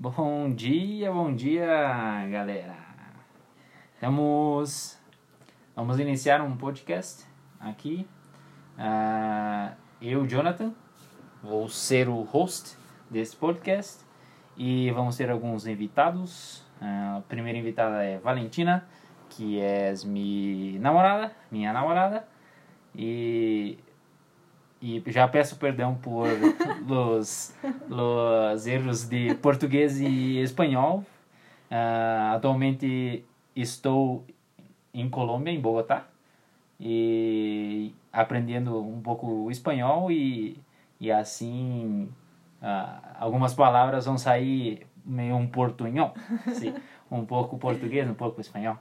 Bom dia, bom dia, galera. Estamos, vamos iniciar um podcast aqui. Uh, eu, Jonathan, vou ser o host desse podcast e vamos ter alguns invitados. Uh, a primeira invitada é Valentina, que é minha namorada, minha namorada. E e já peço perdão por os, os erros de português e espanhol. Uh, atualmente estou em Colômbia, em Bogotá, e aprendendo um pouco o espanhol e, e assim uh, algumas palavras vão sair meio um portunhol, sim, um pouco português, um pouco espanhol.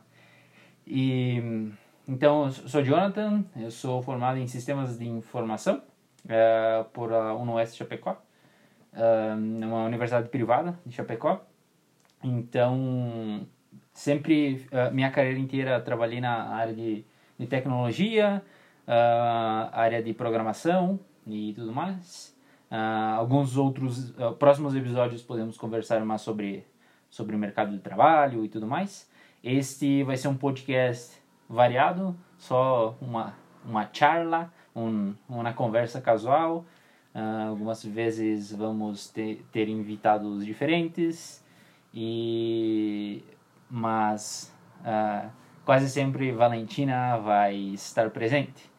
E então, sou Jonathan, eu sou formado em Sistemas de Informação uh, por a UNOS Chapecó, uh, uma universidade privada de Chapecó. Então, sempre, uh, minha carreira inteira, trabalhei na área de, de tecnologia, área de programação e tudo mais. alguns outros próximos episódios podemos conversar mais sobre, sobre o mercado de trabalho e tudo mais. Este vai ser um podcast variado, só uma, uma charla, um, uma conversa casual. Uh, algumas vezes vamos ter, ter invitados diferentes, e mas uh, quase sempre Valentina vai estar presente.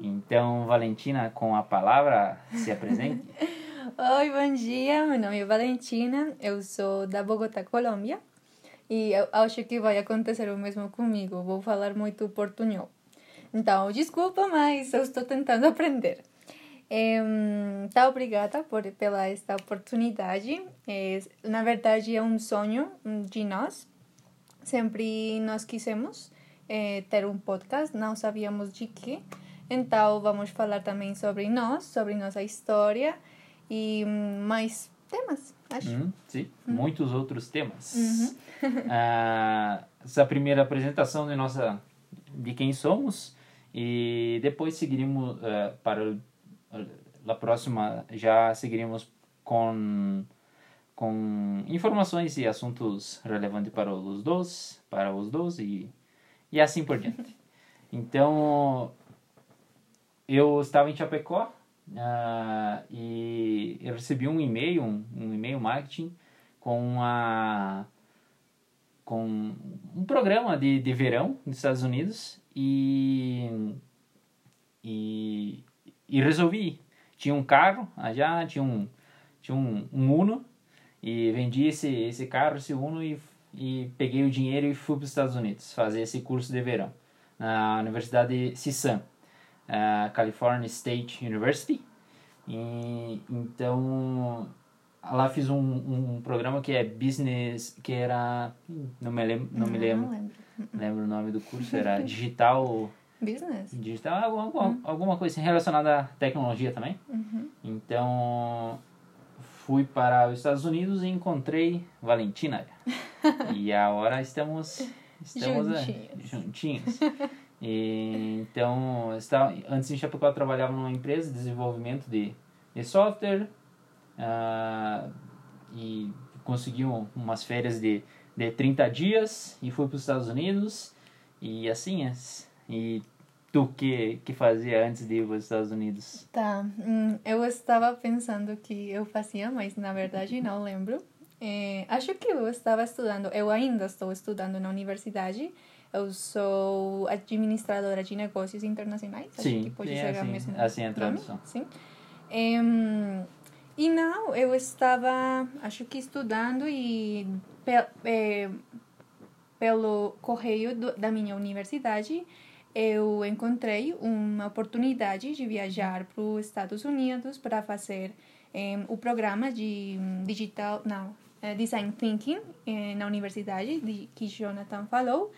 Então, Valentina, com a palavra, se apresente. Oi, bom dia. Meu nome é Valentina, eu sou da Bogotá, Colômbia. E acho que vai acontecer o mesmo comigo. Vou falar muito portunhol. Então, desculpa, mas eu estou tentando aprender. É, tá obrigada por pela esta oportunidade. É, na verdade, é um sonho de nós. Sempre nós quisemos é, ter um podcast, não sabíamos de que. Então, vamos falar também sobre nós, sobre nossa história e mais temas, acho. Uhum, sim, uhum. muitos outros temas. Uhum. ah, essa primeira apresentação de nossa de quem somos e depois seguiríamos uh, para a próxima já seguiríamos com com informações e assuntos relevantes para os dois, para os dois e e assim por diante. Então eu estava em Chapecó uh, e eu recebi um e-mail, um, um e-mail marketing com uma com um programa de, de verão nos Estados Unidos e, e, e resolvi. Tinha um carro já, tinha um, tinha um, um Uno e vendi esse, esse carro, esse Uno e, e peguei o dinheiro e fui para os Estados Unidos fazer esse curso de verão na Universidade CSUN, uh, California State University. E, então lá fiz um, um programa que é business que era não me lembro não, não me lembro, não lembro. Lembro o nome do curso era digital. Business? Digital alguma, uhum. alguma coisa assim, relacionada à tecnologia também. Uhum. então fui para os Estados Unidos e encontrei Valentina. E agora estamos estamos juntinhos, é, juntinhos. E, então estava antes em Chapecó eu trabalhava numa empresa de desenvolvimento de, de software uh, e consegui umas férias de, de 30 dias e fui para os Estados Unidos e assim é. E tu que que fazia antes de ir para os Estados Unidos? Tá, hum, eu estava pensando que eu fazia, mas na verdade não lembro. É, acho que eu estava estudando, eu ainda estou estudando na universidade. Eu sou administradora de negócios internacionais. Sim, acho que pode sim, ser assim, assim é a tradução. Sim. É, e não, eu estava, acho que estudando e pe, é, pelo correio do, da minha universidade eu encontrei uma oportunidade de viajar para os Estados Unidos para fazer é, o programa de digital, não, é, design thinking é, na universidade de, que Jonathan falou.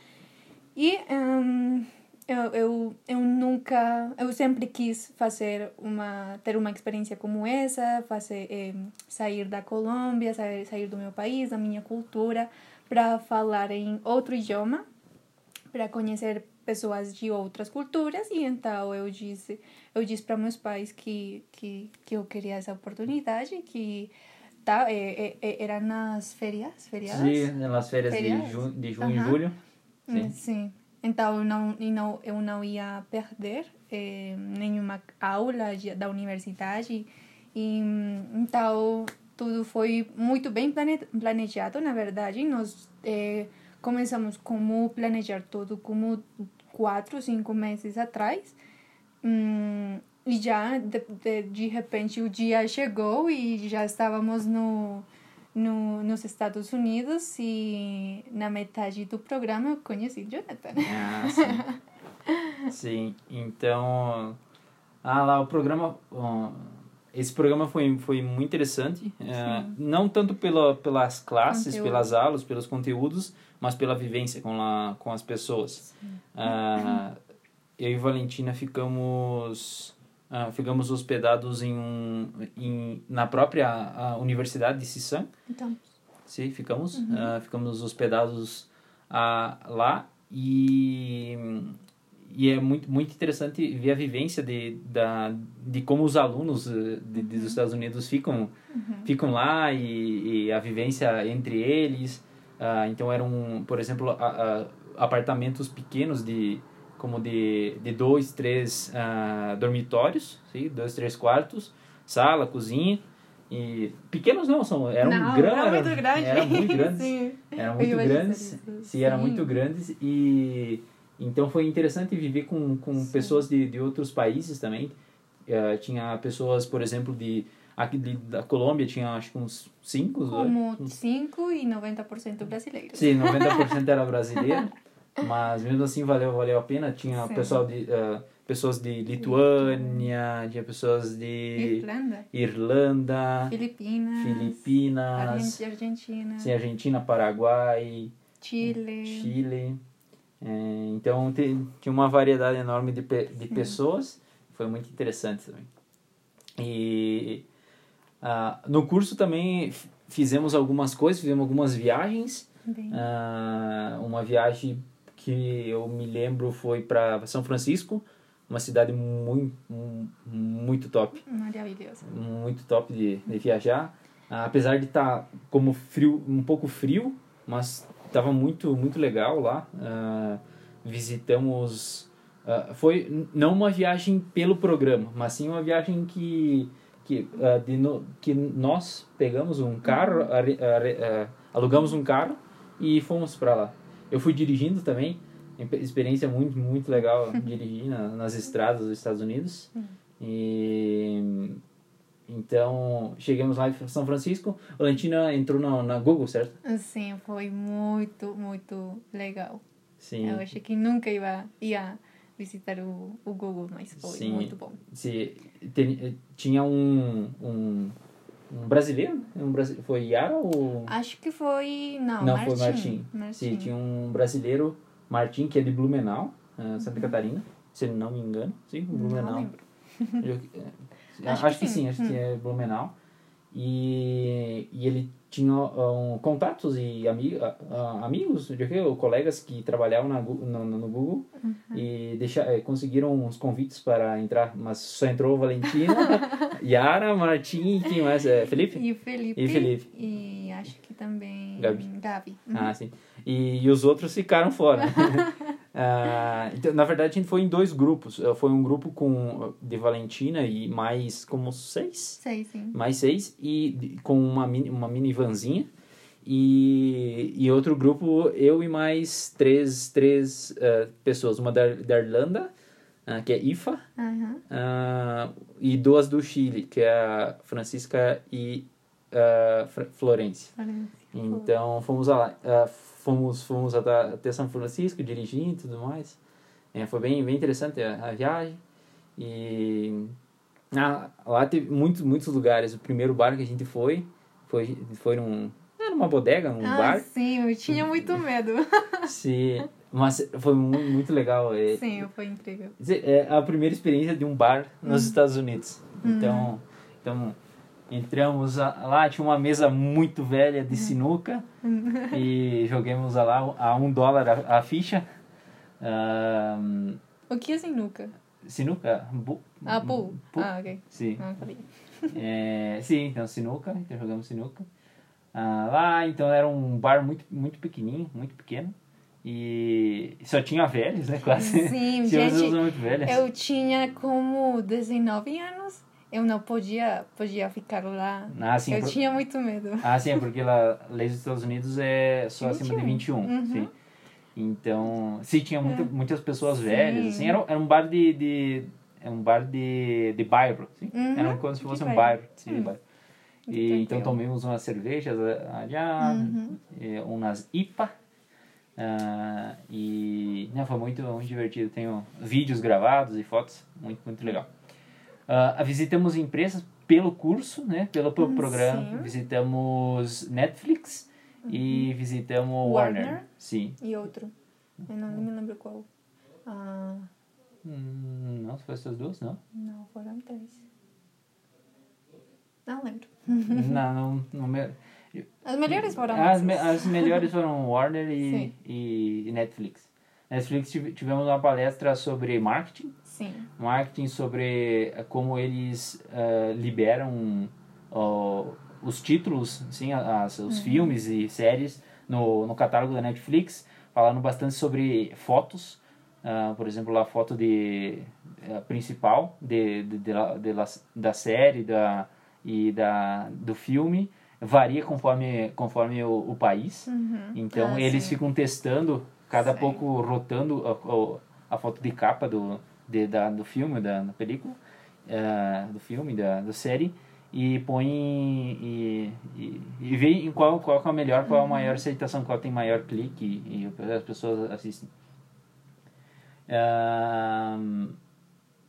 E um, eu, eu, eu nunca, eu sempre quis fazer uma, ter uma experiência como essa, fazer, eh, sair da Colômbia, sair, sair do meu país, da minha cultura, para falar em outro idioma, para conhecer pessoas de outras culturas e então eu disse eu disse para meus pais que, que que eu queria essa oportunidade que tá, é, é, era nas férias, feriadas? Sim, nas férias Feriadas? de, ju de junho e Aham. julho. Sim. Sim. Então, não, não, eu não ia perder eh, nenhuma aula da universidade. E, então, tudo foi muito bem plane, planejado, na verdade. Nós eh, começamos como planejar tudo como quatro, cinco meses atrás. Hum, e já, de, de, de repente, o dia chegou e já estávamos no, no, nos Estados Unidos e na metade do programa eu conheci Jonathan. Ah, sim. sim, então. Ah, lá, o programa. ó, esse programa foi, foi muito interessante. é, não tanto pela, pelas classes, Conteúdo. pelas aulas, pelos conteúdos, mas pela vivência com, lá, com as pessoas. Ah, eu e Valentina ficamos. Ah, ficamos hospedados em um, em, na própria Universidade de Sissan. Então, Sim, ficamos. ah, ficamos hospedados ah, lá e, e é muito, muito interessante ver a vivência de, da, de como os alunos eh, de, de- dos Estados Unidos ficam, ficam lá e, e a vivência entre eles. Então eram, por exemplo, a- a- apartamentos pequenos de como de, de dois, três ah, dormitórios, sim? dois, três quartos, sala, cozinha. E pequenos não, são, eram não, grandes. era muito grande. Eram muito grandes. Sim. Eram muito grandes. Sim, eram muito grandes e então foi interessante viver com, com pessoas de, de outros países também. Eh, tinha pessoas, por exemplo, de aqui de, da Colômbia, tinha acho que uns cinco, né? Como 5 e 90% brasileiros. Sim, 90% era brasileiro, mas mesmo assim valeu, valeu a pena. Tinha Sim. pessoal de, eh, pessoas de Lituânia, tinha pessoas de Irlanda, Irlanda, Filipinas, Filipinas, Argen- Argentina, sim, Argentina, Paraguai, Chile. Chile. É, então tinha uma variedade enorme de, de pessoas, foi muito interessante também. E ah, no curso também fizemos algumas coisas, fizemos algumas viagens. Ah, uma viagem que eu me lembro foi para São Francisco, uma cidade muito, muito top maravilhoso. muito top de, de viajar. Apesar de estar como frio, um pouco frio, mas estava muito muito legal lá. Ah, visitamos, ah, foi não uma viagem pelo programa, mas sim uma viagem que que ah, de no, que nós pegamos um carro, ah, alugamos um carro e fomos para lá. Eu fui dirigindo também, experiência muito muito legal dirigir na, nas estradas dos Estados Unidos. E então chegamos lá em São Francisco. A Valentina entrou na, na Google, certo? Sim, foi muito, muito legal. Sim. Eu achei que nunca ia, ia visitar o, o Google, mas foi Sim. muito bom. Tem- tinha um, um, um brasileiro? Um, brasi- foi Yara ou. Acho que foi. Não, Não, Martim. foi Martim. Martim. Sim, tinha um brasileiro, Martim, que é de Blumenau, eh, Santa Catarina, se não me engano. Sim, Não Blumenau. lembro. Eu- é, Acho acho, que sim, sim. acho que é Blumenau. E, e ele tinha um, contatos e ami, ah, ah, amigos, colegas que trabalhavam na, no, no Google Uhum. e deixa, eh, conseguiram uns convites para entrar, mas só entrou Valentina, Yara, Martim e quem mais? É, Felipe? E Felipe. E Felipe. E acho que também. Gabi. Gabi. Ah, sim. E, e os outros ficaram fora. Ah, então, na verdade, a gente foi em dois grupos. Foi um grupo com de Valentina e mais como seis? Sei, sim. mais seis e com uma mini, uma mini vanzinha e, e outro grupo eu e mais três três eh, pessoas uma da, da Irlanda ah, que é Ifa ah, e duas do Chile que é a Francisca e a Fra- Florência Parece. então fomos lá ah, fomos fomos até, São Francisco dirigindo e tudo mais. É, foi bem bem interessante a, a viagem. E ah, lá teve muitos muitos lugares. O primeiro bar que a gente foi foi foi num era uma bodega um Ah, bar. sim, eu tinha muito medo. se mas foi mu- muito legal é, Sim, foi incrível. é a primeira experiência de um bar nos Estados Unidos. Então então entramos lá tinha uma mesa muito velha de sinuca e joguemos lá a um dólar a, a ficha Ahn, O que é sinuca? sinuca bu, Ah, pool. pool. Ah, ok. sim Não sabia. É, sim, então sinuca, então jogamos sinuca. Ah, lá, então era um bar muito, muito pequenininho, muito pequeno. E só tinha velhos, né? Quase. Sim, gente, muito velhas. Eu tinha como 19 anos. Eu não podia, podia ficar lá. Ah, sim, eu por- tinha muito medo. Ah, sim, é porque lá, lei dos Estados Unidos é só acima de 21. Uhum. Sim. Então, sim, tinha muita, muitas pessoas Sim. velhas, assim, era, era um bar de, de é um bar de, de bairro, assim. Uhum, Era como se de fosse um bairro. sim, de Hum. bairro. Muito E, então tomamos umas cervejas allá, Uhum. eh, umas IPA, ah, e né, foi muito, muito divertido. Tenho vídeos gravados e fotos, muito, muito legal. Ah, visitamos empresas pelo curso, né, pelo Hum, programa. sim. Uhum. Visitamos Netflix e visitamos Warner. Warner. Sim. E outro. Eu não me lembro qual. Ah, Hum, não, foi essas duas, não. não, foram três. Não lembro. não, não, me... As melhores foram As, me- as melhores foram Warner e, e Netflix. Netflix tive- tivemos uma palestra sobre marketing, Sim. marketing sobre eh, como eles eh, liberam ó, os títulos, sim, as, os filmes e séries no, no catálogo da Netflix, falando bastante sobre fotos, ah, por exemplo, a foto de eh, principal de, de, de, de da série da, e da, do filme varia conforme, conforme o, o país. Uhum. Então Ah, eles sim. ficam testando, cada Sim. pouco rotando a, a, a foto de capa do, de, da, do filme, da, da película, eh, do filme, da, da série, e põe e, e, e vê em qual, qual é a melhor, qual é a Uhum. maior aceitação, qual tem maior clique e, e as pessoas assistem.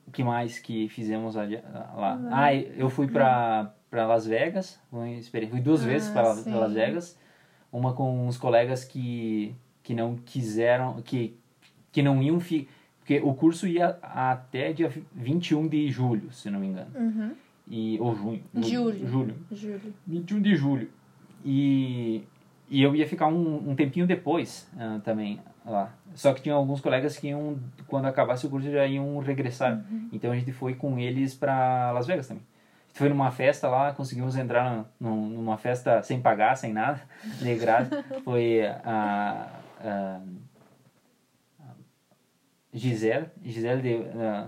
O que mais que fizemos ali- lá? Ah, eu fui para para Las Vegas, fui, duas Ah, vezes para. Las Vegas, uma com uns colegas que que não quiseram, que que não iam fi, porque o curso ia até dia 21 de julho, se não me engano. Uhum. E ou junho, Julho. julho. Júlio. 21 de julho. E, e eu ia ficar um, um tempinho depois ah, também lá. Só que tinha alguns colegas que iam, quando acabasse o curso, já iam regressar. Então a gente foi com eles para Las Vegas também. A gente foi numa festa lá, conseguimos entrar num- numa festa sem pagar, sem nada, de graça. Foi a, a Gisele, Gisele de, ah,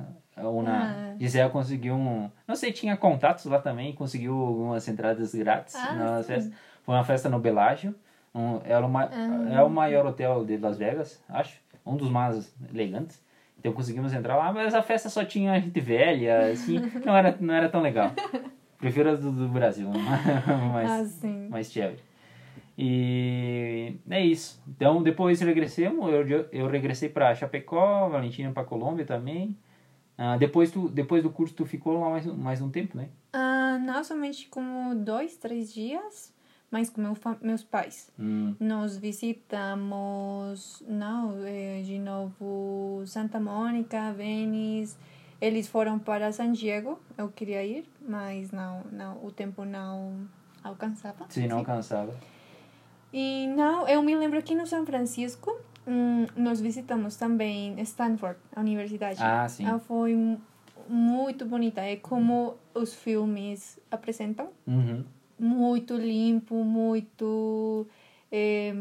uma, Ah. Gisele conseguiu um, não sei, tinha contatos lá também, conseguiu algumas entradas grátis Ah, na festa. Foi uma festa no Bellagio, um, é, o ma- Ah. é o maior hotel de Las Vegas, acho, um dos mais elegantes. Então conseguimos entrar lá, mas a festa só tinha gente velha, assim, não era, não era tão legal. Prefiro as do, do Brasil, mas, Ah, mais chévere. E é isso. Então depois regressemos, eu, eu regressei para Chapecó, Valentina para Colômbia também. Ah, depois, tu, depois do curso tu ficou lá mais, mais um tempo, né? Ah, não, somente como dois, três dias, mas com meu meus pais. Hum, Nós visitamos, não, eh, de novo Santa Mônica, Venice. Eles foram para San Diego. Eu queria ir, mas não, não, o tempo não alcançava. se não cansava. E não, eu me lembro que no São Francisco hum, nós visitamos também Stanford, a universidade. Ah, sim. Ela foi mu- muito bonita. É como os filmes apresentam. Uhum. Muito limpo, muito. eh,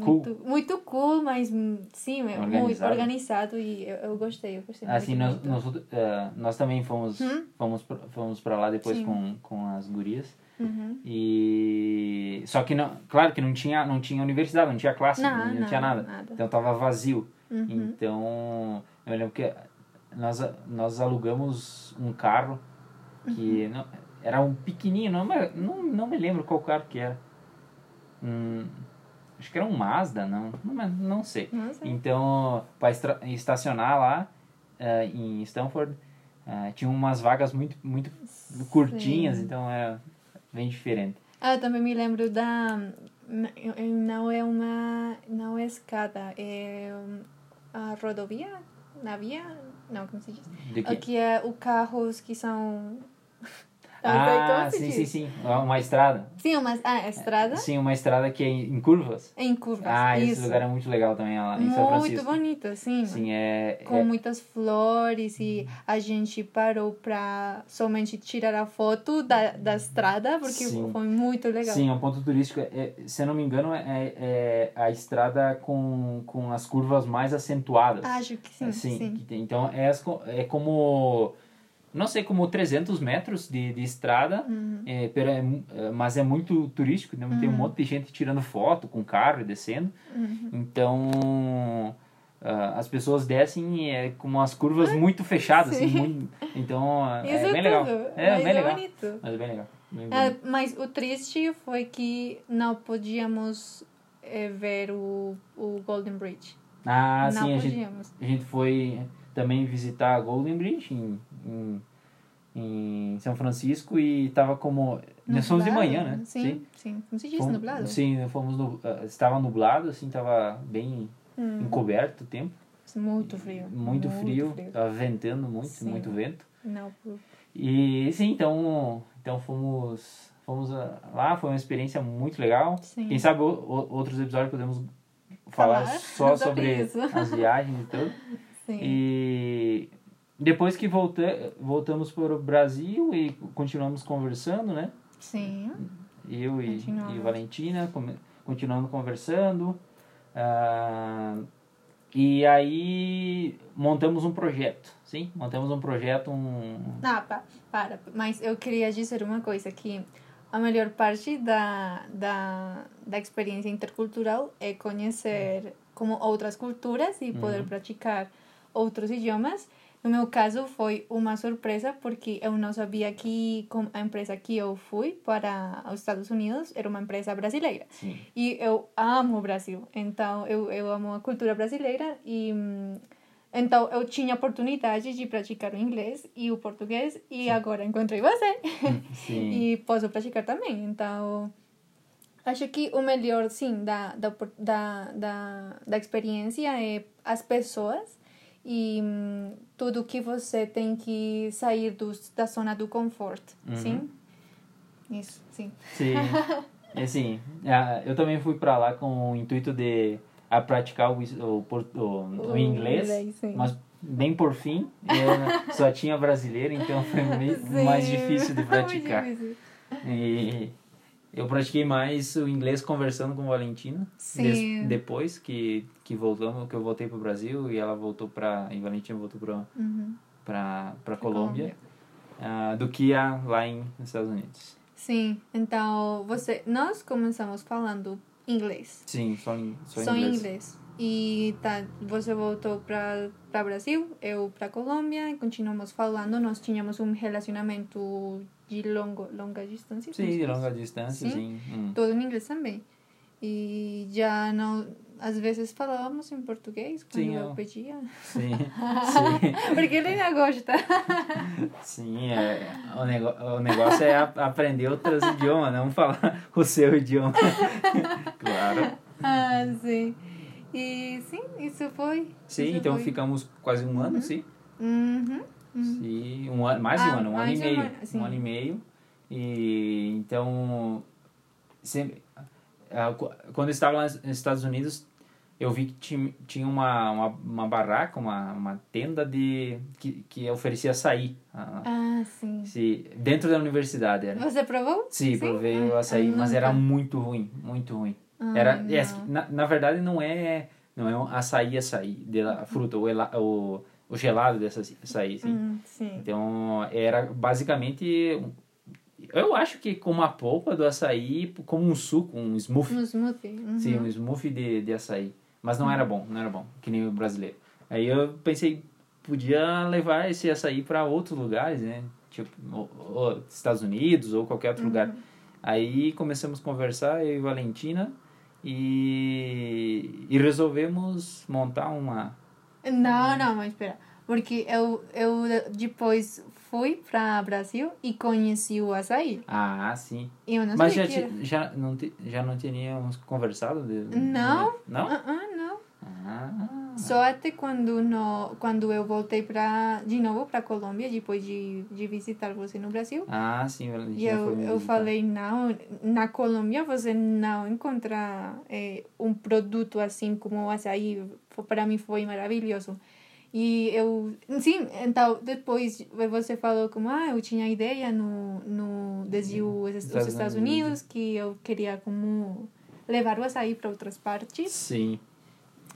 Cool. Muito, muito cool, mas sim, é muito Organizado. organizado e eu, eu gostei, eu gostei Assim, muito. nós, nós, eh, nós também fomos, Hum? fomos, fomos para lá depois Sim. com, com as gurias. Uhum. E só que não, claro que não tinha, não tinha universidade, não tinha classe, Não, não, não, tinha nada. nada. Então tava vazio. Uhum. Então, eu lembro que nós, nós alugamos um carro que Uhum. não, era um pequenininho, não, me- não, não me lembro qual carro que era. Hum, acho que era um Mazda, não, não, não sei. Não sei. Então, para estacionar lá eh, em Stanford, eh, tinha umas vagas muito, muito curtinhas, Sim. então bem diferente. Ah, eu também me lembro da. eu- Não é uma. Não é escada, é um, a rodovia? Na via? Não, como se diz? Aqui é o carros que são. Ah, sim, sim, sim. Uma estrada. Sim, uma ah, estrada. Sim, uma estrada que é em curvas. Em curvas. Ah, isso. esse lugar é muito legal também, lá em São Muito Francisco. bonito, sim. Sim, é. Com é- muitas flores e a gente parou pra somente tirar a foto da, da estrada, porque Sim. foi muito legal. Sim, é um ponto turístico. É, se eu não me engano, é, é a estrada com, com as curvas mais acentuadas. Acho que sim, Assim, sim. que tem- Então, é, as é como... Não sei, como 300 metros de, de estrada, Uhum. é, é é, mas é muito turístico. Né? Tem um monte de gente tirando foto com carro e descendo. Uhum. Então, ah, as pessoas descem é, com umas curvas muito fechadas. Assim, Sim. muito- então, Isso é bem legal. tudo. É, mas bem é legal. bonito. Mas é bem legal. Bem bonito. mas o triste foi que não podíamos eh, ver o, o Golden Bridge. Ah, não sim, a gente, podíamos. a gente foi também visitar a Golden Bridge em, em, em São Francisco e tava como... Nós fomos de Nublado? manhã, né? Sim, sim. Como se diz, Fomos- nublado? Sim, fomos no, ah, estava nublado, assim, tava bem Hum, encoberto o tempo. muito frio. Muito, frio, frio. tava ventando muito, Sim. muito vento. Não, E sim, então, então fomos, fomos ah, lá, foi uma experiência muito legal. Sim. Quem sabe o- o- outros episódios podemos falar Falar só sobre as viagens e tudo. sim. E depois que volta, voltamos para o Brasil e continuamos conversando, né? Sim. Eu e, Continuamos. e Valentina come- continuando conversando. Ah, e aí montamos um projeto, sim? Montamos um projeto, um... Ah, pa, para. Mas eu queria dizer uma coisa, que a melhor parte da, da, da experiência intercultural é conhecer como outras culturas e poder Uhum. praticar outros idiomas. No meu caso, foi uma surpresa, porque eu não sabia que a empresa que eu fui para os Estados Unidos era uma empresa brasileira. Sim. E eu amo o Brasil, então eu, eu amo a cultura brasileira e hum, então eu tinha oportunidade de praticar o inglês e o português e agora encontrei você Sim. e posso praticar também. Então acho que o melhor sim da da, da, da experiência é as pessoas e hum, tudo que você tem que sair do, da zona do conforto, Uhum. sim? Isso, sim. Sim. E assim, eu também fui para lá com o intuito de a praticar o, o, o, o inglês, mas bem por fim, eu só tinha brasileiro, então foi Sim, mais difícil de praticar. difícil. E eu pratiquei mais o inglês conversando com Valentina. Sim. depois que, que voltamos, que eu voltei pro Brasil e ela voltou para e Valentina voltou para Uhum. para para Colômbia, ah, do que a, lá em, nos Estados Unidos. Sim, então você, nós começamos falando inglês, Sim, só em, só, só inglês. inglês. E tá, você voltou para Brasil, eu para Colômbia, e continuamos falando. Nós tínhamos um relacionamento de longo, longa distância. Sim, de longa distância, Sim. sim. Hum. Todo em inglês também. E já não, às vezes falávamos em português quando Sim, eu eu- pedia. Sim, sim, Porque ele não gosta. sim. É, o, nego, o negócio é aprender outros idiomas, não falar o seu idioma. claro. ah, sim. E sim, isso foi. Sim, isso então foi. ficamos quase um ano, sim. Uhum. Sim, um ano, mais de um Ah, ano, um ano e um meio. sim. Um ano e meio. E então, sempre, ah, qu- quando eu estava lá nos Estados Unidos, eu vi que tinha, uma, uma, uma barraca, uma, uma tenda de que, que oferecia açaí. ah, Ah, sim. se, dentro da universidade era. Você provou? Sim, provei o Ah, açaí, eu mas era nunca. muito ruim, muito ruim. Ah, Era, não. é, na, na verdade não é não é um açaí açaí de la- fruta, o, ela- o, o gelado dessa açaí, sim. Hum. Então, era basicamente. Eu acho que como a polpa do açaí, como um suco, um smoothie. Um smoothie. Uhum. Sim, um smoothie de, de açaí. Mas não era bom, não era bom, que nem o brasileiro. Aí eu pensei, podia levar esse açaí para outros lugares, né? Tipo, ou- ou Estados Unidos ou qualquer outro lugar. Aí começamos a conversar, eu e Valentina, e, e resolvemos montar uma. Não, não, mas espera. Porque eu, eu depois fui para Brasil e conheci o açaí. Ah, sim. Eu não Mas já, que ti- já, não, já não tínhamos conversado? De, Não. Não? era. Ah, ah, não. Ah, Só até quando no, quando eu voltei para de novo para Colômbia depois de, de visitar você no Brasil. ah sim. E eu, eu falei, não, na Colômbia você não encontra eh, um produto assim como o açaí. Para mim foi maravilhoso. E eu, sim, então depois você falou como, ah, eu tinha ideia no, no desde os, os Estados. Unidos que eu queria como levar o açaí para outras partes. Sim,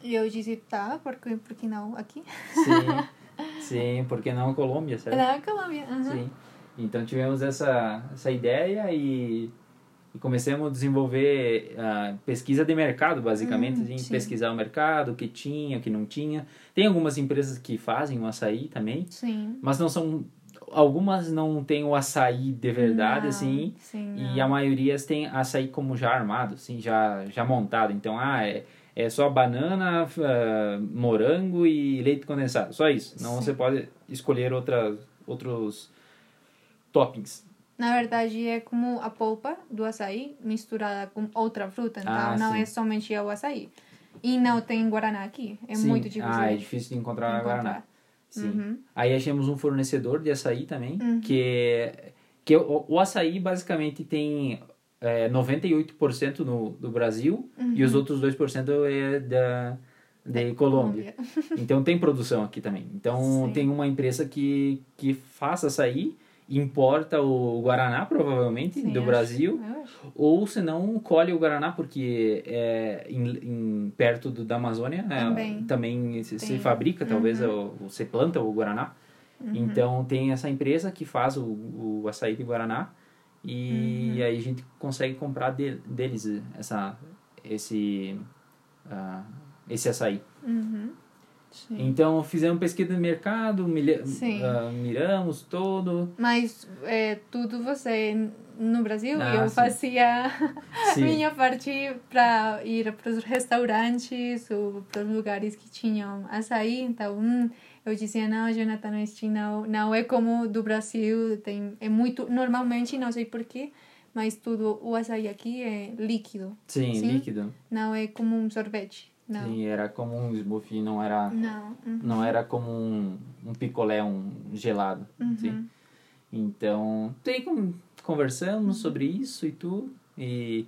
E eu disse, tá, por que, por que não aqui? sim. sim, porque não Colômbia, certo? Na Colômbia, aham. Sim. Então tivemos essa, essa ideia e, e começamos a desenvolver a pesquisa de mercado, basicamente. Hum, a gente sim. pesquisar o mercado, o que tinha, o que não tinha. Tem algumas empresas que fazem o açaí também, Sim. mas não são. Algumas não têm o açaí de verdade, Não, assim. Sim, E não. a maioria tem açaí como já armado, assim, já, já montado. Então, ah, é, é só banana, ah, morango e leite condensado. Só isso. Não Sim. você pode escolher outras, outros toppings. Na verdade, é como a polpa do açaí misturada com outra fruta. Então, Ah, não sim. é somente o açaí. E não tem guaraná aqui. É Sim. muito difícil. Ah, é difícil de encontrar, encontrar. Guaraná. Sim. Uhum. Aí achamos um fornecedor de açaí também, Uhum. que, que o, o açaí basicamente tem é, 98% no, do Brasil e os outros 2% é da, de Colômbia. Então tem produção aqui também. Então Sim. tem uma empresa que, que faz açaí, importa o Guaraná provavelmente Sim, do acho- Brasil, ou se não colhe o Guaraná porque é em, em- perto do, da Amazônia é, Também. também se, se fabrica, talvez Uhum. o- você planta o Guaraná. Então tem essa empresa que faz o, o açaí de Guaraná e Uhum. aí a gente consegue comprar de- deles essa esse ah, esse açaí. Uhum. Sim. Então fizemos pesquisa de mercado, milha- ah, miramos todo. Mas é, tudo você no Brasil Ah, eu sim. fazia Sim. minha parte para ir para os restaurantes ou para os lugares que tinham açaí. Então, hum, eu dizia, não, Jonathan, este não, não é como do Brasil. Tem, é muito, normalmente, não sei porquê, mas tudo, o açaí aqui é líquido. Sim, Sim. líquido. Não é como um sorvete. Não. Sim, era como um smoothie, não era Não. Uhum. não era como um, um picolé, um gelado. Uhum. Sim. Então, tem conversamos sobre isso e tudo e,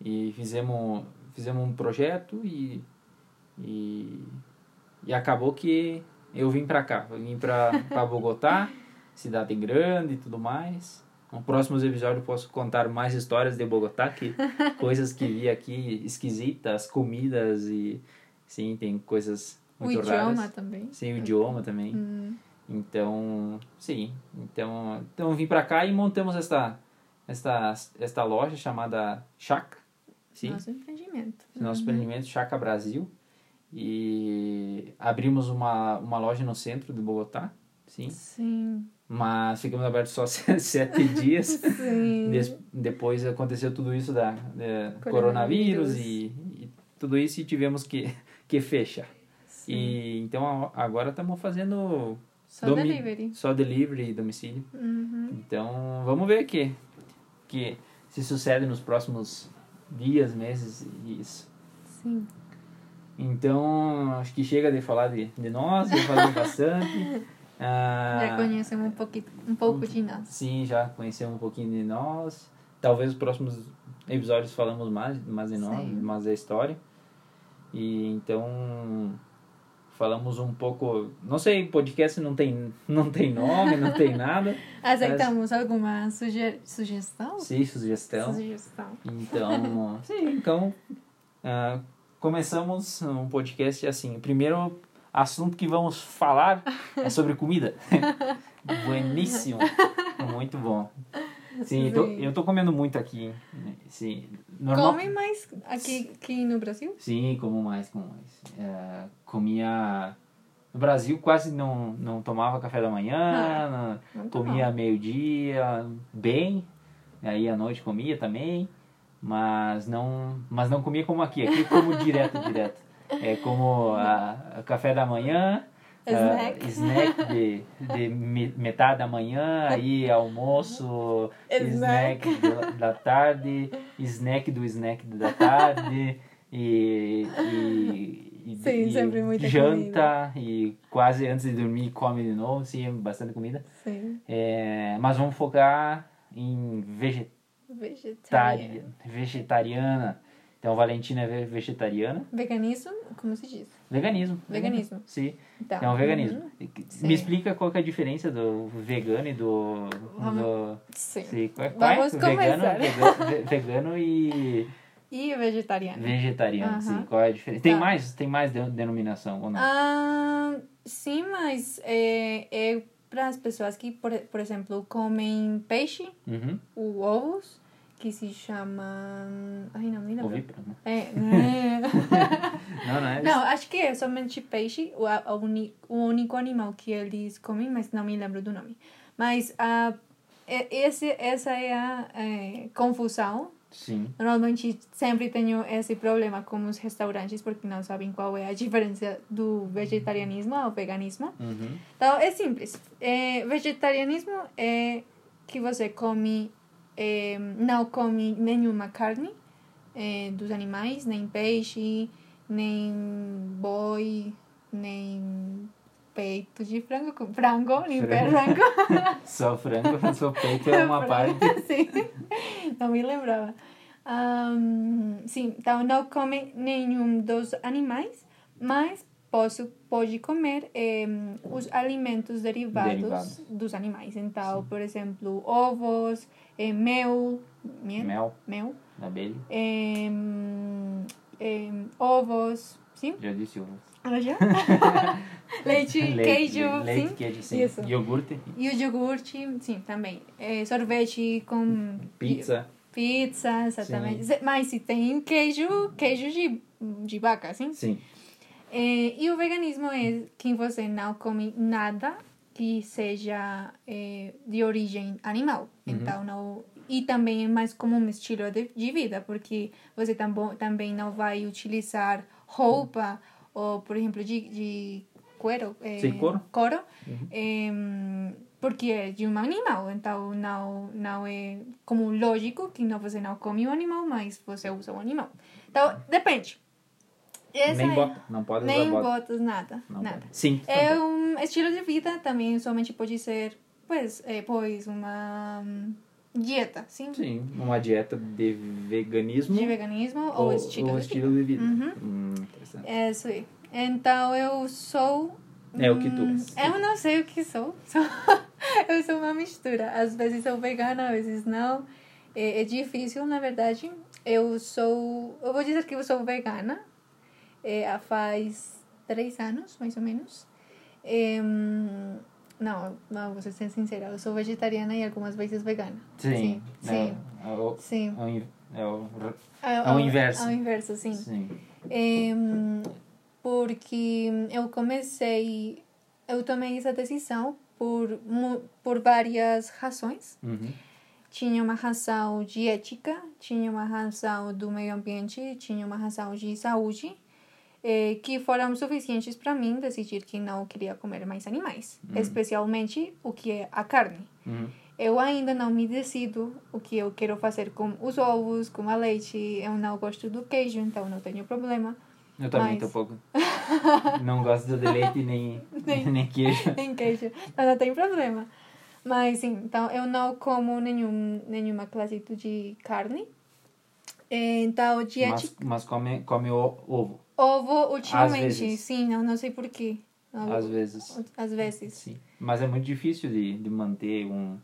e fizemos fizemos um projeto e, e e acabou que eu vim pra cá, eu vim pra, pra Bogotá, cidade grande e tudo mais. No próximos episódios eu posso contar mais histórias de Bogotá, que coisas que vi aqui esquisitas, comidas e sim, tem coisas O muito idioma raras. também. Sim, o idioma também. Hum. Então, sim. Então, então vim pra cá e montamos esta esta esta loja chamada Chaca. Sim. Nosso empreendimento. Nosso empreendimento Chaca Brasil. E abrimos uma, uma loja no centro de Bogotá. Sim. Sim. Mas ficamos abertos só sete dias. Sim. Des- depois aconteceu tudo isso da, da Coronavírus. coronavírus e, e tudo isso e tivemos que, que fechar. Sim. E então agora estamos fazendo Só domi- delivery. Só delivery e domicílio. Uhum. Então vamos ver que, que se sucede nos próximos dias, meses e isso. Sim. Então acho que chega de falar de, de nós, já falamos bastante. Ah, Já conhecemos um, pouquinho, um pouco de nós. Sim, já conhecemos um pouquinho de nós. Talvez os próximos episódios falamos mais, mais de nós, Sim. mais da história. E então falamos um pouco, não sei, podcast não tem não tem nome, não tem nada. Aceitamos alguma suge sugestão? Sim, sugestão. Sugestão. Então, sim, então ah, começamos um podcast assim. O primeiro assunto que vamos falar é sobre comida. Bueníssimo. Muito bom. Sim, eu tô, Sim. eu tô comendo muito aqui. Sim, normal. Come mais aqui, aqui no Brasil? Sim, como mais, como mais. É, comia. No Brasil quase não, não tomava café da manhã, Ah, não- não comia meio-dia, bem, aí à noite comia também, mas não, mas não comia como aqui, aqui eu como direto, direto. É como a, a café da manhã, Snack. snack de, de me- metade da manhã, aí almoço, Snack. snack da, da tarde, snack do snack da tarde, e, e, e, Sim, e janta e quase antes de dormir come de novo, sim, bastante comida. Sim. É, mas vamos focar em vegetari Vegetariano. vegetariana. Então, Valentina é ve- vegetariana. Veganismo, como se diz? Veganismo. Veganismo. Sim. Então, Então, veganismo. uhum. Sim. Me explica qual é a diferença do vegano e do... Vamos- do Sim. sim, qual, qual Vamos é? Vegano, começar. vegano, ve- vegano e E vegetariano. vegetariano, sim. Qual é a diferença? Tem Tá. mais, tem mais de- denominação ou não? Ah, sim, mas é, é para as pessoas que, por, por exemplo, comem peixe Uhum. ou ovos, que se chamam... Ai, não me lembro. Ovíparo, né? É. Não, não é? Não, acho que é somente peixe, o, a- o, único animal que eles comem, mas não me lembro do nome. Mas ah, é- esse, essa é a é, confusão. Sim. Normalmente sempre tenho esse problema com os restaurantes porque não sabem qual é a diferença do vegetarianismo ao veganismo. Uhum. Então é simples. É, vegetarianismo é que você come, é, não come nenhuma carne é, dos animais, nem peixe, nem boi, nem peito de frango, frango, nem pé frango. Só frango, só peito é uma parte. sim, não me lembrava. Ahn, sim, então não come nenhum dos animais, mas posso, pode comer em, os alimentos derivados, Derivados. dos animais. Então, por exemplo, ovos, eh, mel, miel, Mel mel da abelha. em, ovos, sim? Já disse ovo. Ah, já? leite, queijo, leite, sim? queijo, sim. Isso. Iogurte, E o iogurte, sim, também. Eh, sorvete com pizza. Pizza, exatamente. Se- Mas se tem queijo, queijo de, de vaca, assim. Sim. É, e o veganismo é que você não come nada que seja é, de origem animal. Então, não... E também é mais como um estilo de, de vida, porque você tambo, também não vai utilizar roupa, ou, por exemplo, de, de couro. é, Sim, couro. couro é, porque é de um animal. Então, não, não é como lógico que não, você não come o animal, mas você usa o animal. Então, depende. Essa Nem é- bota, não pode usar nem bota. botas, nada, Não nada. pode. Sim, É um estilo de vida também, somente pode ser, pois, é, pois uma hum, dieta, sim? Sim, uma dieta de veganismo De veganismo ou, estilo ou de estilo de vida. Uhum. Hum, interessante. vida. Isso aí. Então, eu sou... É o que tu hum. Eu não sei o que sou. Sou- eu sou uma mistura. Às vezes sou vegana, às vezes não. É, é difícil, na verdade. Eu sou... Eu vou dizer que eu sou vegana. É, faz três anos, mais ou menos. É, não, não, vou ser sincera. Eu sou vegetariana e algumas vezes vegana. Sim. Sim. sim. É, é o, sim. é o in- é o- Ao, ao inverso. Ao inverso, sim. sim. Em, porque eu comecei, eu tomei essa decisão por, por várias razões. Uhum. Tinha uma razão de ética, tinha uma razão do meio ambiente, tinha uma razão de saúde, eh, que foram suficientes para mim decidir que não queria comer mais animais, especialmente o que é a carne. Uhum. Eu ainda não me decido o que eu quero fazer com os ovos, com a leite. Eu não gosto do queijo, então não tenho problema. Eu também Mas- tô pouco. não gosto de leite nem, Nem- nem queijo. Nem queijo, então não tem problema. Mas sim, então eu não como nenhum, nenhuma classe de carne. Então, dieta Mas, mas come, come o ovo, ovo ultimamente, sim, não, não sei porquê. às vezes. Às vezes. Sim. Mas é muito difícil de, de manter um,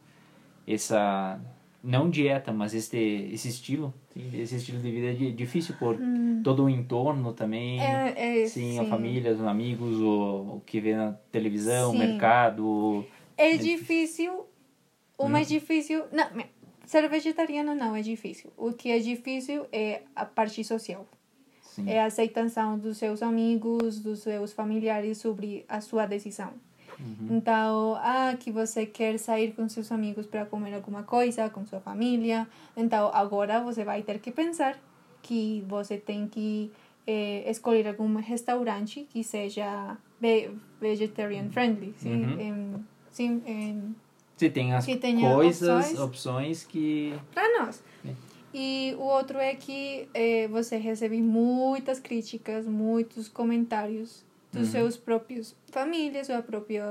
essa. Não dieta, mas este, esse estilo. sim, Esse estilo de vida é di- difícil por todo o entorno também. Hum. É, é, sim, a família, os amigos, o, o que vê na televisão, o Sim. mercado. É difícil. O mais difícil. Não, ser vegetariano não é difícil. O que é difícil é a parte social. Sim. É a aceitação dos seus amigos, dos seus familiares sobre a sua decisão. Então, ah, que você quer sair com seus amigos para comer alguma coisa, com sua família. Então, agora você vai ter que pensar que você tem que eh, escolher algum restaurante que seja ve vegetarian friendly. Sim, Uhum. sim em- Você tem as coisas, opções. opções, que. para nós. E o outro é que é, você recebe muitas críticas, muitos comentários dos Uhum. seus próprios famílias, sua própria,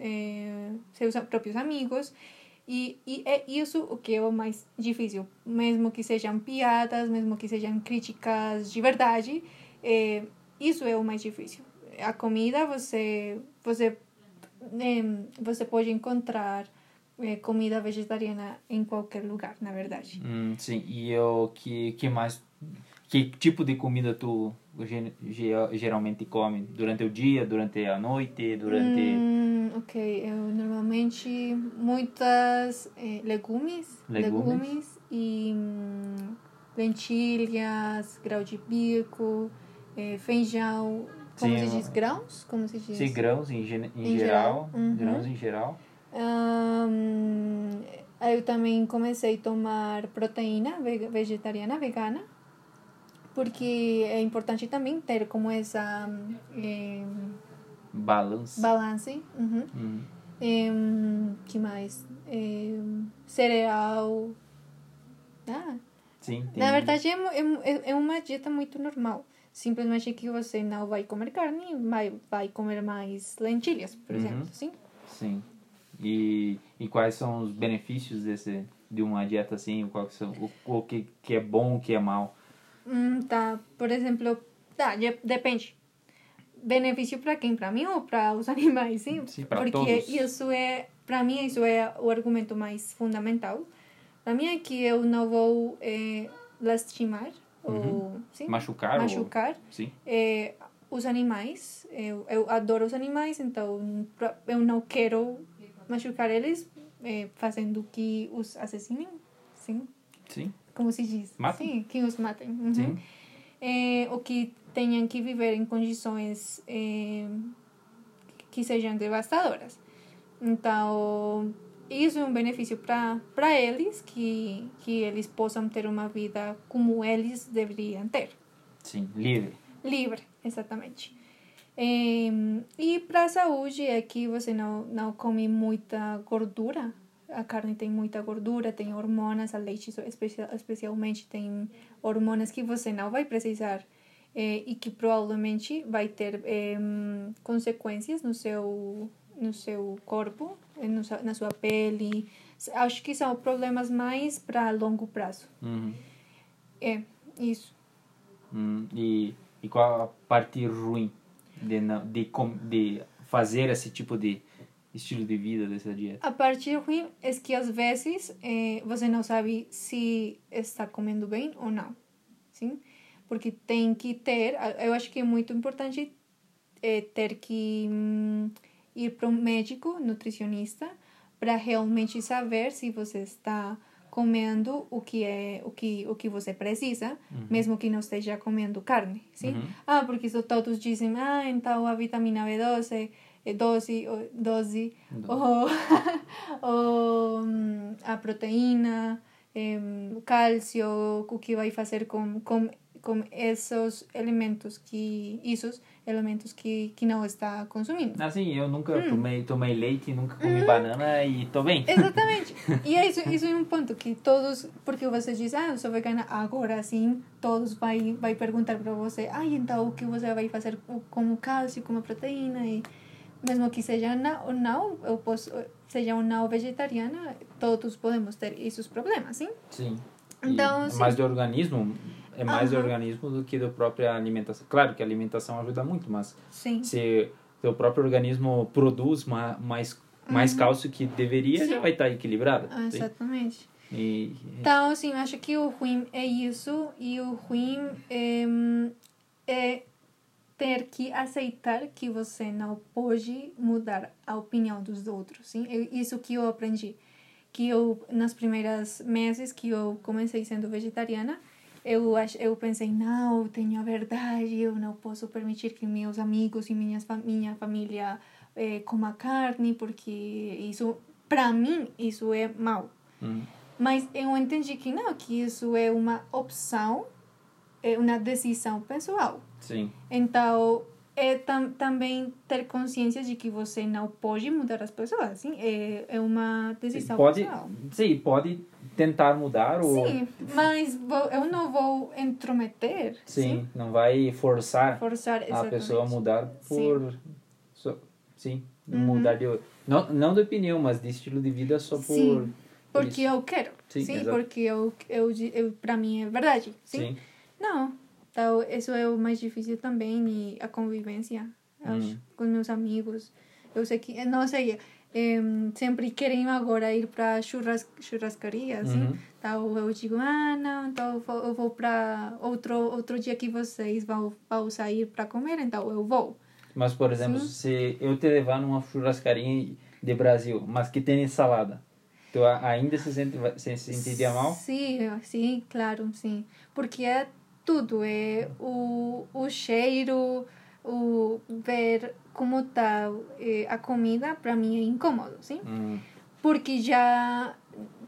é, seus próprios amigos. E, e é isso o que é o mais difícil. Mesmo que sejam piadas, mesmo que sejam críticas de verdade, é, isso é o mais difícil. A comida, você, você, é, você pode encontrar é, comida vegetariana em qualquer lugar, na verdade. Hum, sim, e eu, que, que mais, que tipo de comida tu ge- ge- geralmente come? Durante o dia, durante a noite, durante... Hum, ok, eu normalmente muitas eh, legumes, Legumes. e hum, lentilhas, grão de bico, eh, feijão, como Sim, se diz? Grãos? Como se diz? Sim, grãos em, em, Em geral, geral, uhum. grãos em geral. Hum, eu também comecei a tomar proteína ve- vegetariana, vegana, porque é importante também ter como essa eh, Balance. balance. uhum. Hum, Em, que mais? Em, cereal. Ah, sim, tem- na verdade, é, é, é é uma dieta muito normal. Simplesmente que você não vai comer carne, vai, vai comer mais lentilhas, por Uhum. exemplo. Sim? Sim. E, e quais são os benefícios desse, de uma dieta assim? Qual que são, o, o que, que é bom, o que é mal? Hum, tá. Por exemplo, tá, de- depende. Benefício para quem? Para mim ou para os animais? Sim, Sim, porque todos. isso é, para mim, isso é o argumento mais fundamental. Para mim é que eu não vou eh, lastimar ou sim, Machucar? machucar Ou, sim. eh, os animais. Eu, eu adoro os animais, então eu não quero machucar eles eh, fazendo que os assassinem, sim, Sim. como se diz? Matem. Sim, que os matem. Uhum Sim. é, ou que tenham que viver em condições é, que sejam devastadoras. Então, isso é um benefício para eles, que, que eles possam ter uma vida como eles deveriam ter. Sim. Livre. Livre, exatamente. É, e para a saúde é que você não, não come muita gordura. A carne tem muita gordura, tem hormonas, a leite especial, especialmente tem hormonas que você não vai precisar é, e que provavelmente vai ter é, consequências no seu, no seu corpo, eh, na sua pele. Acho que são problemas mais para longo prazo. Uhum. É, isso. Hum, e, e qual a parte ruim de, não, de, de fazer esse tipo de estilo de vida dessa dieta? A parte ruim é que às vezes eh, você não sabe se está comendo bem ou não, sim? Porque tem que ter, eu acho que é muito importante eh, ter que hum, ir para um médico nutricionista para realmente saber se você está comendo o que é o que o que você precisa, mesmo que não esteja comendo carne, sim? Uhum. Ah, porque isso todos dizem, ah, então a vitamina B12 é 12, ou 12 ou, ou a proteína, o cálcio, o que vai fazer com, com, com esses elementos que, esses elementos que, que não está consumindo. Assim, eu nunca Hum. tomei, tomei leite, nunca comi banana e tô bem. Exatamente. E é isso, isso é um ponto que todos, porque você diz, ah, eu sou vegana, agora sim, todos vai, vai perguntar para você, ah, então o que você vai fazer com- com o cálcio, com a proteína, e mesmo que seja não, não eu posso, seja ou não vegetariana, todos podemos ter esses problemas, sim? Sim. Então, e sim. mais do organismo, é mais do Aham. organismo do que da própria alimentação. Claro que a alimentação ajuda muito, mas Sim. se o próprio organismo produz ma- mais, mais cálcio que deveria, Sim. já vai estar equilibrado. Ah, exatamente. E, Então, assim, eu acho que o ruim é isso, e o ruim é, é ter que aceitar que você não pode mudar a opinião dos outros, sim? É isso que eu aprendi. Que eu, nas primeiras meses que eu comecei sendo vegetariana, eu, eu pensei, não, eu tenho a verdade, eu não posso permitir que meus amigos e minhas, minha família eh, coma carne, porque isso, para mim, isso é mal. hum, Mas eu entendi que não, que isso é uma opção, é uma decisão pessoal. sim. Então, é tam, também ter consciência de que você não pode mudar as pessoas, assim, é, é uma decisão pode, pessoal. sim, pode tentar mudar ou Sim, mas vou, eu não vou intrometer, sim, sim, não vai forçar forçar a pessoa a mudar por só- sim, Uhum. mudar de não não de opinião, mas de estilo de vida só por Sim, por Porque isso. eu quero, Sim, sim, porque eu, eu, eu, pra mim é verdade, sim. sim. Não, então isso é o mais difícil também, e a convivência acho, Uhum. com meus amigos. Eu sei que, não sei, em, sempre querem agora ir para churras, churrascaria, assim. Uhum. Então eu digo, ah, não, então eu vou, para outro, outro dia que vocês vão, vão sair para comer, então eu vou. Mas, por exemplo, Sim. se eu te levar numa churrascaria de Brasil, mas que tem salada, tu ainda se, sente, se sentiria mal? Sim, sim, claro, sim. Porque é tudo, é o, o cheiro, o ver como tá eh, a comida, para mim é incômodo, sim? Hum, Porque já,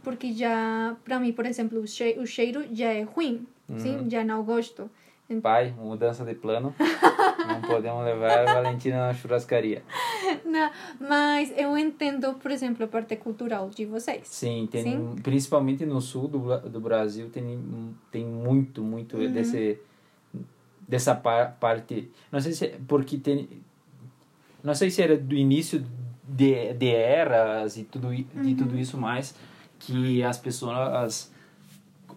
porque já, para mim, por exemplo, o cheiro, o cheiro já é ruim, sim? Já não gosto. Pai, mudança de plano. Não podemos levar a Valentina na churrascaria. Não, mas eu entendo, por exemplo, a parte cultural de vocês. Sim, tem, Sim. principalmente no sul do, do Brasil tem, tem muito, muito Uhum. desse, dessa par, parte. Não sei se porque tem. Não sei se era do início de, de eras e tudo, de tudo Uhum. isso mais que as pessoas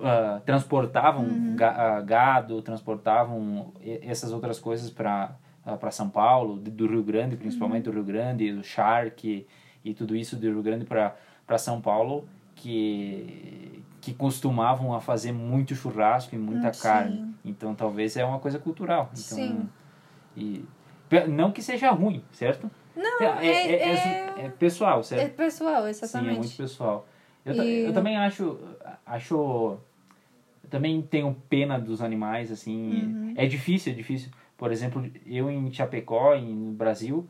ah, transportavam Uhum. ga- ah, gado, transportavam e- essas outras coisas para para São Paulo, do Rio Grande, principalmente Uhum. do Rio Grande, do Shark e tudo isso do Rio Grande para para São Paulo, que que costumavam a fazer muito churrasco e muita Hum, sim. carne. Então talvez é uma coisa cultural. Então, Sim. E não que seja ruim, certo? Não, é, é, é, é- é, é pessoal, é certo? pessoal, Sim, exatamente. é muito pessoal. Eu, E- eu também acho, acho, também tenho pena dos animais, assim. Uhum. É difícil, é difícil. Por exemplo, eu em Chapecó, em, no Brasil,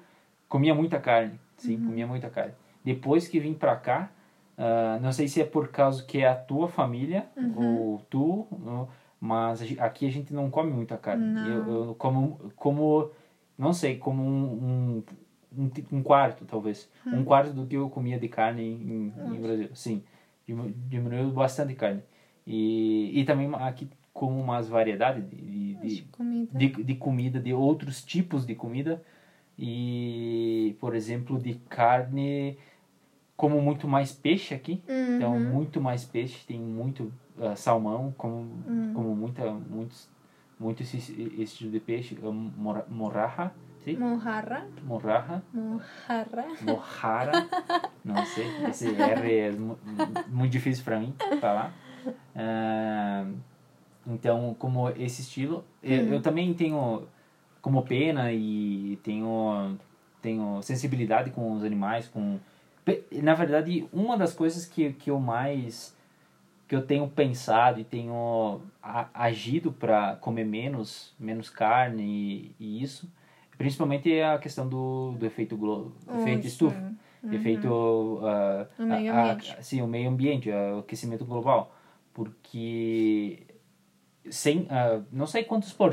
comia muita carne, sim, Uhum. comia muita carne. Depois que vim pra cá, ah, não sei se é por causa que é a tua família Uhum. ou tu, mas aqui a gente não come muita carne. Eu, eu como, como, não sei, como um, um, um, quarto, talvez. Hum. Um quarto do que eu comia de carne em, em, Brasil. Sim, diminuiu bastante carne. E, e também aqui como umas variedades de, de, De comida. de, de comida, de outros tipos de comida. E, por exemplo, de carne, como muito mais peixe aqui. Então, Uhum. muito mais peixe, tem muito ah, salmão, como, Hum. como muita, muitos, muito esse, esse estilo de peixe. ah, mora- Morraja, sim? Mojarra. Mojarra. Não sei, esse R é mu- muito difícil para mim falar. Ah, então, como esse estilo, eu, Hum. eu também tenho como pena e tenho tenho sensibilidade com os animais, com na verdade, uma das coisas que que eu mais que eu tenho pensado e tenho agido para comer menos menos carne e, e isso principalmente é a questão do, do efeito glo, efeito Sim. estufa Uhum. efeito ah, O meio a- a- sim o meio ambiente o aquecimento global porque sem ah, não sei quantos por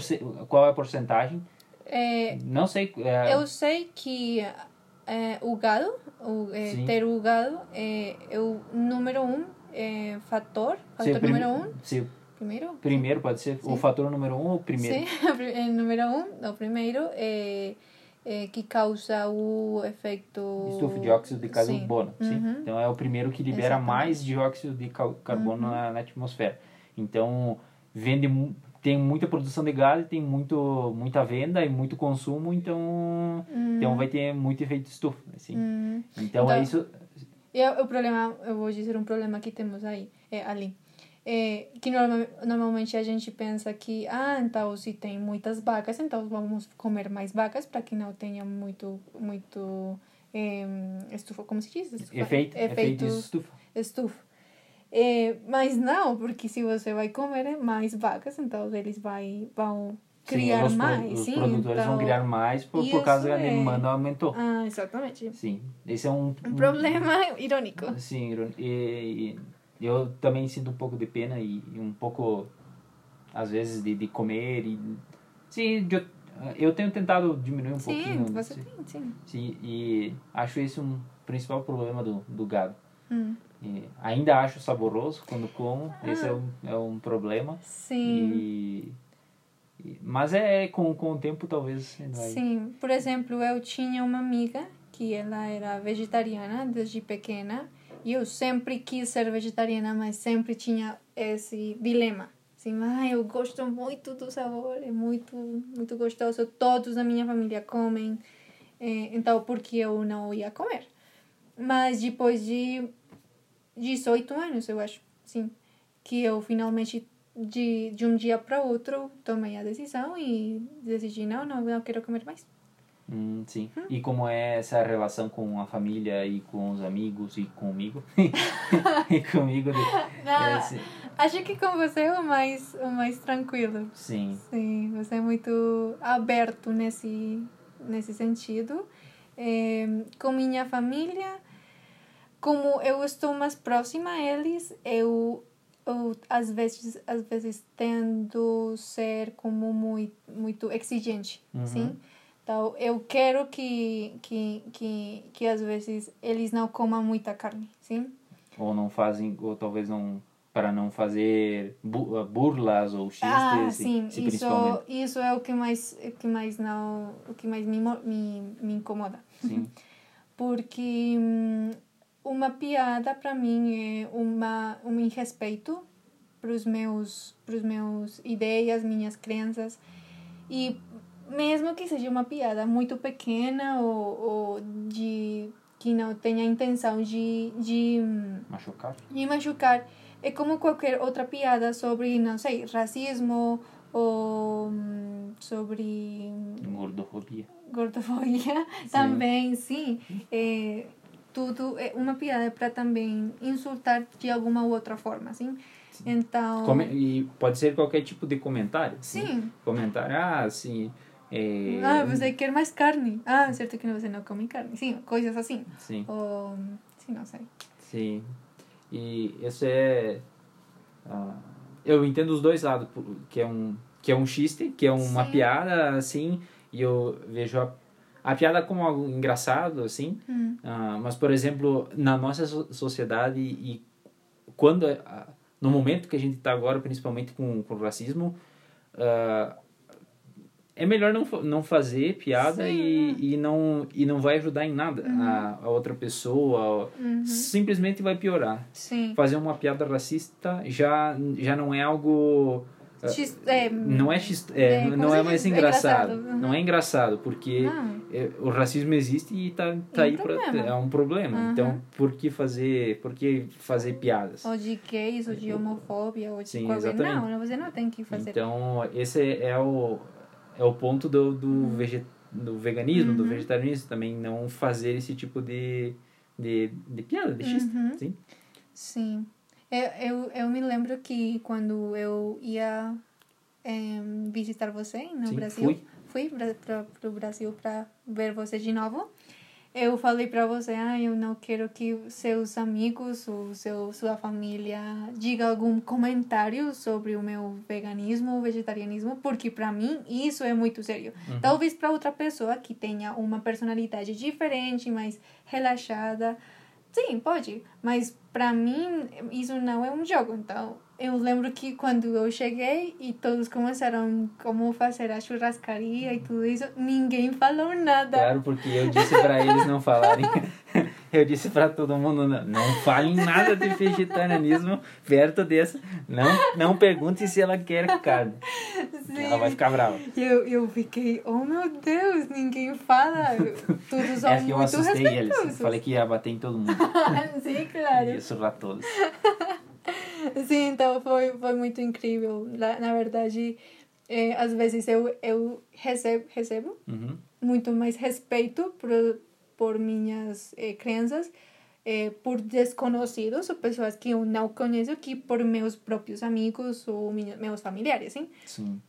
qual é a porcentagem É, não sei ah, eu sei que é, o gado, o, é, Sim. ter o gado é, é o número um é, fator, o fator prim- número um, o primeiro? primeiro pode ser o Sim. fator número um ou o primeiro Sim, o número um, o primeiro é, é que causa o efeito... estufa de de Sim. carbono sim. Uhum. então é o primeiro que libera Exatamente. mais dióxido de carbono Uhum. na, na atmosfera então vende tem muita produção de gado tem muito muita venda e muito consumo então então vai ter muito efeito estufa assim Hum. então, é Então- isso E o problema, eu vou dizer um problema que temos aí, é ali. É, que norma, normalmente a gente pensa que, ah, então se tem muitas vacas, então vamos comer mais vacas para que não tenha muito, muito é, estufa, como se diz? Estufa? efeito efeito estufa estufa. É, mas não, porque se você vai comer mais vacas, então eles vai, vão Sim, criar os, pro- mais. os sim, produtores então... vão criar mais por, por causa da é- demanda aumentou Ah, exatamente. sim esse é um Um problema irônico. Sim, irônico. e, e eu também sinto um pouco de pena e, e um pouco, às vezes, de, de comer e... Sim, de, eu tenho tentado diminuir um sim, pouquinho. você sim, tem, sim. sim, e acho esse um principal problema do, do gado. Hum. Ainda acho saboroso quando como, esse Ah. é um, é um problema. Sim. E, mas é com, com o tempo talvez vai. Sim, por exemplo, eu tinha uma amiga que ela era vegetariana desde pequena eu sempre quis ser vegetariana, mas sempre tinha esse dilema. Assim, ah, eu gosto muito do sabor, é muito, muito gostoso, todos da minha família comem, eh, então por que eu não ia comer? Mas depois de 18 anos, eu acho, sim, que eu finalmente de, de um dia para outro tomei a decisão e decidi não, não, não quero comer mais. Hum, sim. E como é essa relação com a família e com os amigos e comigo? e comigo. Ah, é, sim. Acho que com você é o mais, o mais tranquilo. sim. Sim, você é muito aberto nesse, nesse sentido. Eh, com minha família, como eu estou mais próxima a eles, eu, eu às vezes, às vezes tendo ser como muito, muito exigente, Uhum. sim? Então, eu quero que, que, que, que às vezes eles não comam muita carne, sim? Ou não fazem, ou talvez não. Para não fazer bu- burlas ou xistes. Ah, sim, sim, isso, isso é o que mais, que mais não, o que mais me, me, me incomoda. Sim. Porque hum, uma piada para mim é uma um respeito para os meus para os meus ideias, minhas crenças e mesmo que seja uma piada muito pequena ou, ou de que não tenha intenção de, de Machucar. me machucar é como qualquer outra piada sobre, não sei, racismo ou hum, sobre Gordofobia. gordofobia também, sim. É, tudo é uma piada para também insultar de alguma outra forma, assim. Então, Come- e pode ser qualquer tipo de comentário. sim. Comentário, ah, assim. É, Ah, você quer mais carne. Ah, certo que você não come carne. Sim, coisas assim. Sim, Ou, sim, não sei. sim. E isso é. ah, eu entendo os dois lados, que é um, que é um xiste, que é uma Sim. piada, assim, e eu vejo a, a piada como algo engraçado, assim, Hum. Ah, mas, por exemplo, na nossa so- sociedade e quando ah, no momento que a gente está agora, principalmente com, com o racismo, ah, é melhor não, não fazer piada Sim. e, e, não, e não vai ajudar em nada a, a outra pessoa. Uhum. Simplesmente vai piorar. Sim. Fazer uma piada racista já, já não é algo. ah, X- é, não é, xis- é, É, não- é mais diz? É engraçado. engraçado, uhum. Não é engraçado, porque é, o racismo existe e tá, tá É um aí pra, é um problema. Uhum. Então, por que fazer, por que fazer piadas? Ou de gays, ou de homofobia, ou de Sim, qualquer... exatamente. Não, você não tem que fazer. Então, esse é o é o ponto do do, vege, do veganismo, do Uhum. vegetarianismo também não fazer esse tipo de de, de piada, de xiste, Uhum. sim. Sim. Eu, eu, eu me lembro que quando eu ia em, visitar você no Sim, Brasil, fui. fui para o Brasil para ver você de novo. Eu falei para você, ah, eu não quero que seus amigos ou seu, sua família diga algum comentário sobre o meu veganismo ou vegetarianismo, porque para mim isso é muito sério. Uhum. Talvez para outra pessoa que tenha uma personalidade diferente, mais relaxada, sim, pode, mas para mim isso não é um jogo. Então, eu lembro que quando eu cheguei e todos começaram como fazer a churrascaria e tudo isso, ninguém falou nada. Claro, porque eu disse para eles não falarem. Eu disse para todo mundo não, não falem nada de vegetarianismo perto dessa. Não, não pergunte se ela quer carne. Sim. Ela vai ficar brava. Eu, eu fiquei, oh meu Deus, ninguém fala. Todos são É que eu assustei eles. Falei que ia bater em todo mundo. Sim, claro. Ia surrar todos. Sim, então foi, foi muito incrível. Na, na verdade, eh, às vezes eu, eu recebo, recebo Uhum. muito mais respeito por, por minhas eh, crenças, eh, por desconhecidos ou pessoas que eu não conheço, que por meus próprios amigos ou minha- meus familiares, sim? Sim.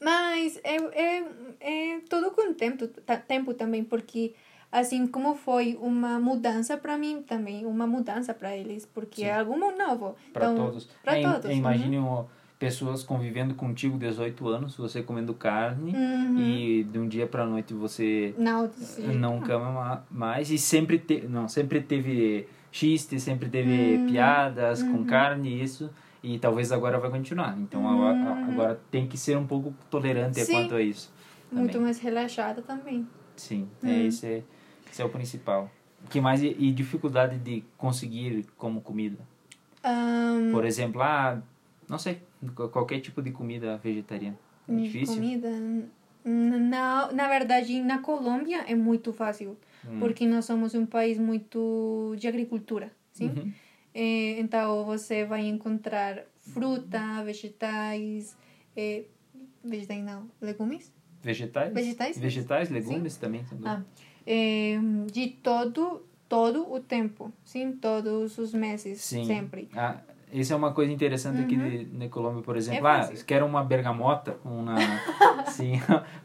Mas é, é, é tudo com tempo, tempo também, porque assim como foi uma mudança para mim, também uma mudança para eles, porque Sim. é algo novo. Para Então, todos. Para É, todos. é, imagine um- pessoas convivendo contigo 18 anos, você comendo carne Uhum. e de um dia para noite você Não, desse jeito não cama ma- mais e sempre te, não sempre teve xiste, sempre teve Uhum. piadas com Uhum. carne isso e talvez agora vai continuar. Então agora, Uhum. agora tem que ser um pouco tolerante Sim. quanto a isso. Muito também. mais relaxada também. Sim, Hum. é, esse, é, esse é o principal. que mais e, e dificuldade de conseguir como comida? Ahn, Por exemplo, ah, não sei, qual- qualquer tipo de comida vegetariana. É difícil? comida. n- Na, verdade, na Colômbia é muito fácil, Hum. porque nós somos um país muito de agricultura, sim? Uhum. Eh, então você vai encontrar fruta, vegetais, eh, vegetais não, legumes, Vegetais? Vegetais? Vegetais, legumes também. são Ah, de todo todo o tempo, sim, todos os meses, Sim. sempre. Ah, isso é uma coisa interessante aqui de, na Colômbia, por exemplo. É ah, quero uma bergamota, uma, sim,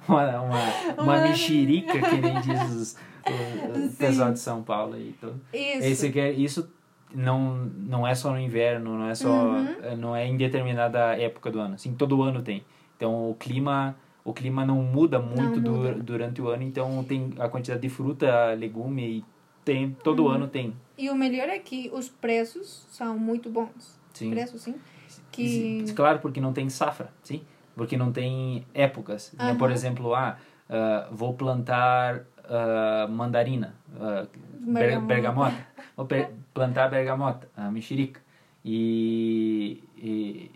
uma, uma, uma mexerica, que nem diz os, o, o Sim. pessoal de São Paulo. E tudo. Isso. Esse quer, isso não, não é só no inverno, não é só Uhum. não é em determinada época do ano. Assim, todo ano tem. Então o clima o clima não muda muito Não du- muda. durante o ano, então tem a quantidade de fruta, legume e tem todo Uhum. ano tem. E o melhor é que os preços são muito bons. Sim. Preços, sim. Que Claro, porque não tem safra, sim? Porque não tem épocas. Né? Aham. Por exemplo, ah, ah, vou plantar ah, mandarina, ber- Bergamota. bergamota. Vou plantar bergamota, a mexerica. E, e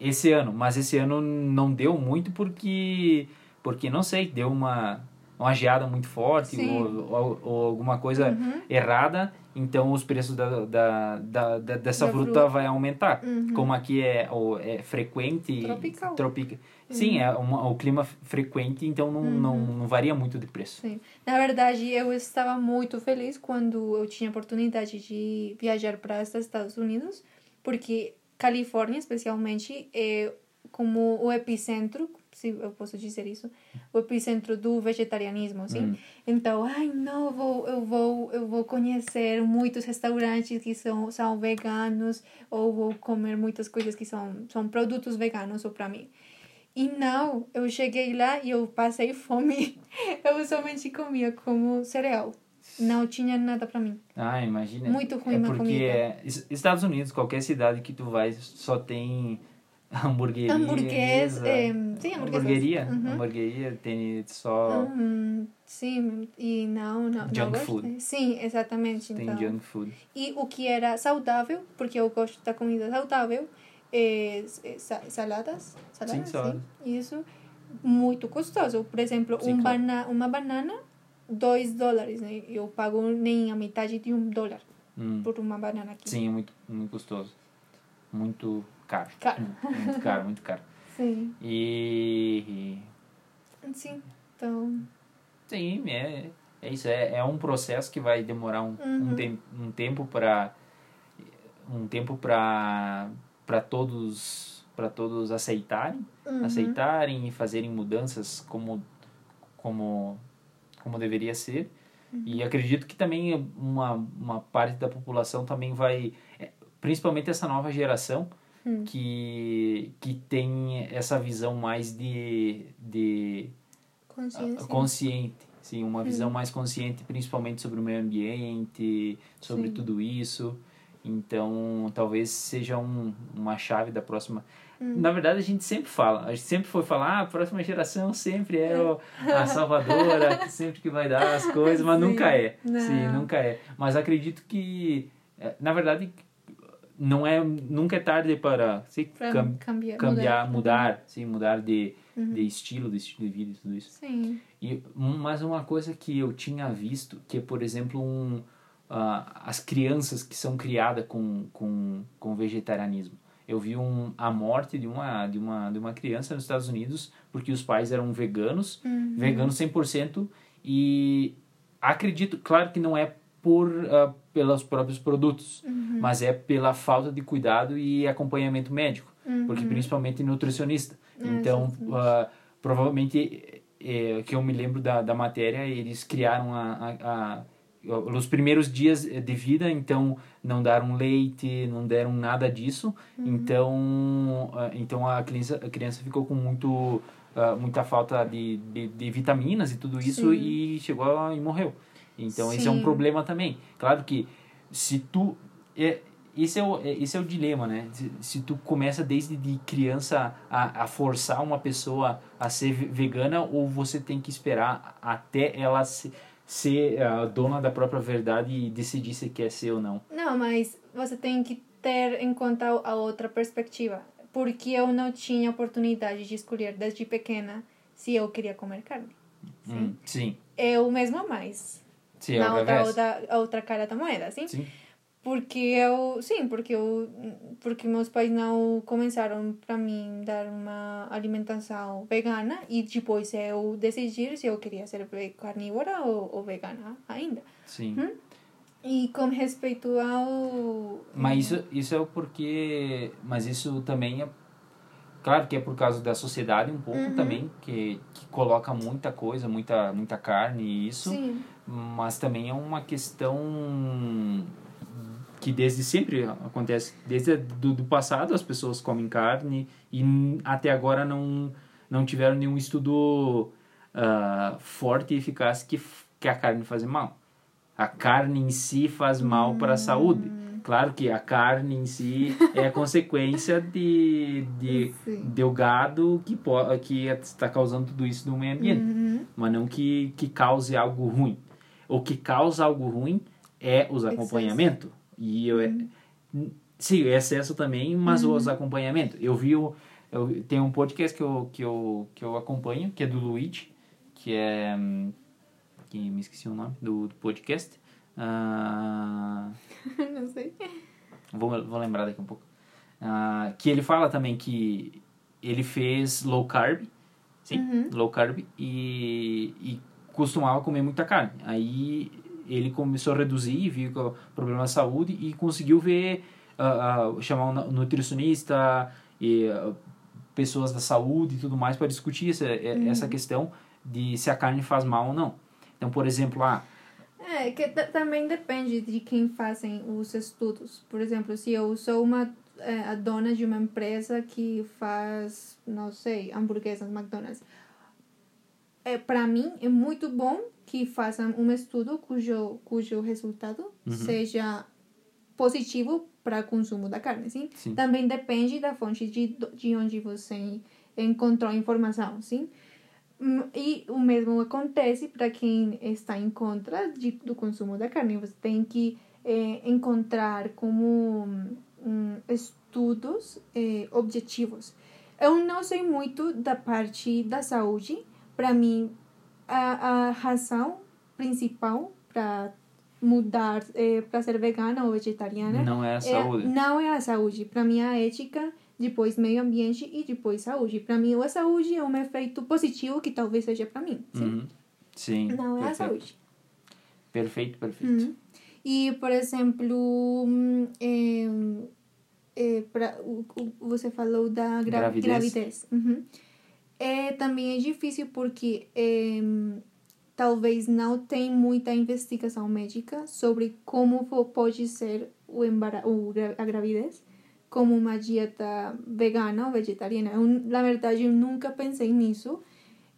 esse ano, mas esse ano não deu muito porque, porque não sei, deu uma, uma geada muito forte ou, ou, ou alguma coisa Uhum. errada, então os preços da, da, da, da- dessa Da fruta fruta. vai aumentar. Uhum. Como aqui é, o- é frequente. Tropical. tropica- Sim, é uma, o clima frequente, então não, não, não varia muito de preço. Sim. Na verdade, eu estava muito feliz quando eu tinha a oportunidade de viajar para os Estados Unidos, porque Califórnia, especialmente, é como o epicentro, se eu posso dizer isso, o epicentro do vegetarianismo, sim. Hum. Então, ai, não, eu vou, eu vou, eu vou conhecer muitos restaurantes que são, são veganos, ou vou comer muitas coisas que são, são produtos veganos só para mim. E não, eu cheguei lá e eu passei fome. Eu somente comia como cereal. Não tinha nada para mim. Ah, imagina. Muito ruim é uma porque comida. é, es- Estados Unidos, qualquer cidade que tu vai, só tem hamburgueria. Hamburguês, é, sim, hamburgueria. Uhum. Hamburgueria tem só. Hum, sim, e não, não. Junk não food. Sim, exatamente. Tem então. junk food. E o que era saudável, porque eu gosto da comida saudável, é, é sa- saladas. Saladas, Sim, saladas. Isso, muito custoso. Por exemplo, Sim, um claro. bana uma banana, dois dólares. Né? Eu pago nem a metade de um dólar Hum. por uma banana aqui. Sim, é muito, muito custoso. Muito caro. Caro. Hum, Muito caro, muito caro. Sim, E. sim. Então, Sim, é, é isso. É, é um processo que vai demorar um, um, Uhum. tem, um tempo para um tempo para para todos para todos aceitarem uhum. aceitarem e fazerem mudanças como como como deveria ser Uhum. e acredito que também uma uma parte da população também vai é, principalmente essa nova geração Hum. que que tem essa visão mais de de consciência. consciente, sim, uma visão Hum. mais consciente, principalmente sobre o meio ambiente, sobre Sim. tudo isso. Então, talvez seja um, uma chave da próxima. Hum. Na verdade, a gente sempre fala, a gente sempre foi falar, ah, a próxima geração sempre é o, a salvadora, sempre que vai dar as coisas, mas Sim. nunca é. Sim, Não. nunca é. Mas acredito que, eh, na verdade, não é nunca é tarde para se cam- cambiar, cambiar, mudar. mudar, sim, mudar de, Uhum. de estilo, de estilo de vida e tudo isso. Sim. E mas uma coisa que eu tinha visto, que é, por exemplo, um, ah, as crianças que são criadas com, com, com vegetarianismo. Eu vi um, a morte de uma, de, uma, de uma criança nos Estados Unidos porque os pais eram veganos, Uhum. veganos 100%, e acredito, claro que não é por ah, pelos próprios produtos, Uhum. mas é pela falta de cuidado e acompanhamento médico, Uhum. porque principalmente nutricionista. É, Então, ah, provavelmente, é, que eu me lembro da, da matéria, eles criaram a, a, a- os primeiros dias de vida, então não deram leite, não deram nada disso, então ah, então a criança a criança ficou com muito ah, muita falta de, de, de vitaminas e tudo isso Sim. e chegou e morreu. Então esse é um Sim. problema também. Claro que se tu é esse é o é- esse é o dilema, né? Se, se tu começa desde de criança a, a forçar uma pessoa a ser ve- vegana ou você tem que esperar até ela se, ser a dona da própria verdade e decidir se quer ser ou não. Não, mas você tem que ter em conta a outra perspectiva. Porque eu não tinha oportunidade de escolher desde pequena se eu queria comer carne. Hum, sim. Eu mesma mais. Sim, é na outra, outra, a outra cara da moeda, sim? Sim. Porque eu, sim, porque eu, porque meus pais não começaram para mim dar uma alimentação vegana e depois eu decidir se eu queria ser carnívora ou, ou vegana ainda. Sim. E com respeito ao Mas isso, isso é porque. Mas isso também é. Claro que é por causa da sociedade um pouco Uhum. também, que, que coloca muita coisa, muita, muita carne e isso. sim, Mas também é uma questão que desde sempre acontece. Desde do, do passado as pessoas comem carne e até agora não, não tiveram nenhum estudo ah, forte e eficaz que, que a carne faz mal. A carne em si faz mal para a saúde. Claro que a carne em si é a consequência de, de, de o gado que, que está causando tudo isso no meio ambiente Uhum. mas não que, que cause algo ruim. O que causa algo ruim é os acompanhamentos. E eu, é- sim, o excesso também, mas os acompanhamentos. Eu vi o, eu tem um podcast que eu, que eu que eu acompanho, que é do Luigi, que é que me esqueci o nome do, do podcast. Ah, não sei. vou, vou lembrar daqui a um pouco. Ah, que ele fala também que ele fez low carb, sim, Uhum. low carb, e, e costumava comer muita carne. Aí ele começou a reduzir, viu que o problema de saúde e conseguiu ver, ah, ah, chamar um nu- nutricionista e ah, pessoas da saúde e tudo mais para discutir essa, essa questão de se a carne faz mal ou não. Então, por exemplo, ah, É, que ta- também depende de quem fazem os estudos. Por exemplo, se eu sou uma é, a dona de uma empresa que faz, não sei, hamburguesas McDonald's. É, para mim é muito bom que façam um estudo cujo cujo resultado seja positivo para consumo da carne, sim? Sim. Também depende da fonte de, de onde você encontrou a informação, sim? Hum, E o mesmo acontece para quem está em contra de, do consumo da carne. Você tem que eh, encontrar como hum, estudos eh, objetivos. Eu não sei muito da parte da saúde. Para mim, a, a razão principal para mudar eh, para ser vegana ou vegetariana não é a é- saúde. não é a saúde. Para mim, é a ética, depois meio ambiente e depois saúde. Para mim, a saúde é um efeito positivo que talvez seja para mim. Sim? Uhum. Sim. Não é a perfeito. saúde. Perfeito, perfeito. Uhum. E, por exemplo, é, é, pra, o, o- você falou da gra Gravidez. gravidez. Uhum. É, também é difícil porque é, talvez não tem muita investigação médica sobre como pode ser o embara o, gra- a gravidez como uma dieta vegana ou vegetariana. Eu, na verdade, eu nunca pensei nisso.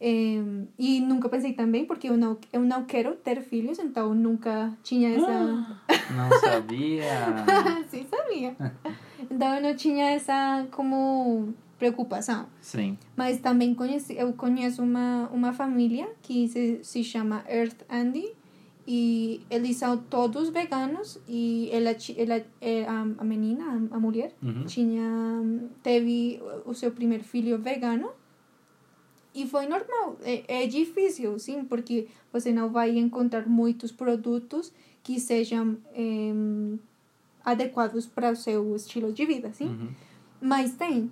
Em, e nunca pensei também porque eu não, eu não quero ter filhos, então nunca tinha essa... Não sabia. Sim, sabia. Então eu não tinha essa como preocupação. Sim. Mas também conheci, eu conheço uma, uma família que se, se chama Earth Andy e eles são todos veganos e ela, ela é a, a menina, a, mulher, Uhum. tinha teve o seu primeiro filho vegano e foi normal. É, é difícil, sim, porque você não vai encontrar muitos produtos que sejam em, adequados para o seu estilo de vida, sim? Uhum. Mas tem.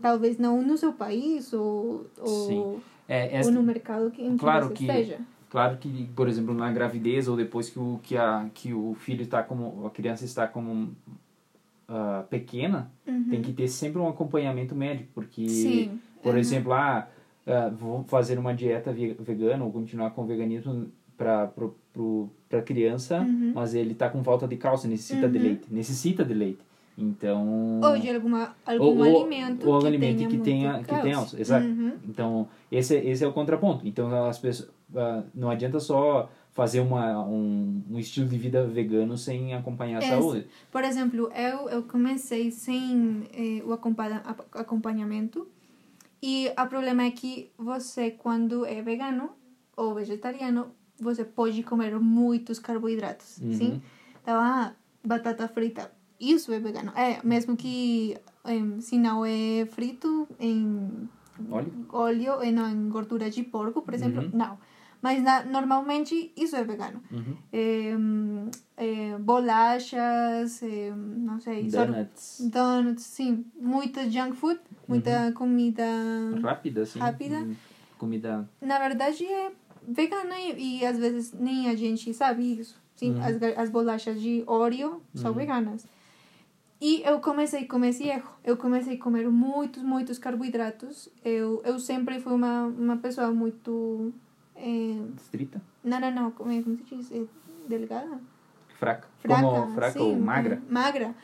Talvez não no seu país ou, ou. É, ou no mercado que, em que Claro você que- esteja. Claro que, por exemplo, na gravidez ou depois que o, que a, que o filho está como, a criança está como ah, pequena, tem que ter sempre um acompanhamento médico, porque, Sim. por Uhum. exemplo, ah, ah, vou fazer uma dieta ve- vegana ou continuar com o veganismo para pra criança, Uhum. mas ele tá com falta de cálcio, necessita de Uhum. leite. Necessita de leite. Então. Ou de alguma, algum ou- alimento ou que alimento tenha que tenha, que tenha cálcio. exato. Uhum. Então, esse, esse é o contraponto. Então, as pessoas, ah, não adianta só fazer uma, um, um estilo de vida vegano sem acompanhar a É, saúde. Por exemplo, eu, eu comecei sem eh, o acompanhamento e o problema é que você, quando é vegano ou vegetariano, você pode comer muitos carboidratos, Uhum. sim? Então, ah, batata frita, isso é vegano. É, mesmo que se não é frito em Óleo? óleo, eh, gordura de porco, por exemplo, Uhum. não. Mas na- normalmente isso é vegano. Uhum. Eh, eh, bolachas, eh, não sei, Donuts. donuts, sim, muita junk food, muita comida. Rápida, assim. Rápida. Hum, Comida. Na verdade é vegana e, e às vezes nem a gente sabe isso. Sim, Uhum. as, as bolachas de Oreo são veganas. E eu comecei com esse erro. Eu comecei a comer muitos, muitos carboidratos. Eu, eu sempre fui uma, uma pessoa muito. eh, Estrita? não, não, não, como, é- como se diz? Eh, Delgada? Fraca. fraca, Como fraca ou sim, magra? é, magra.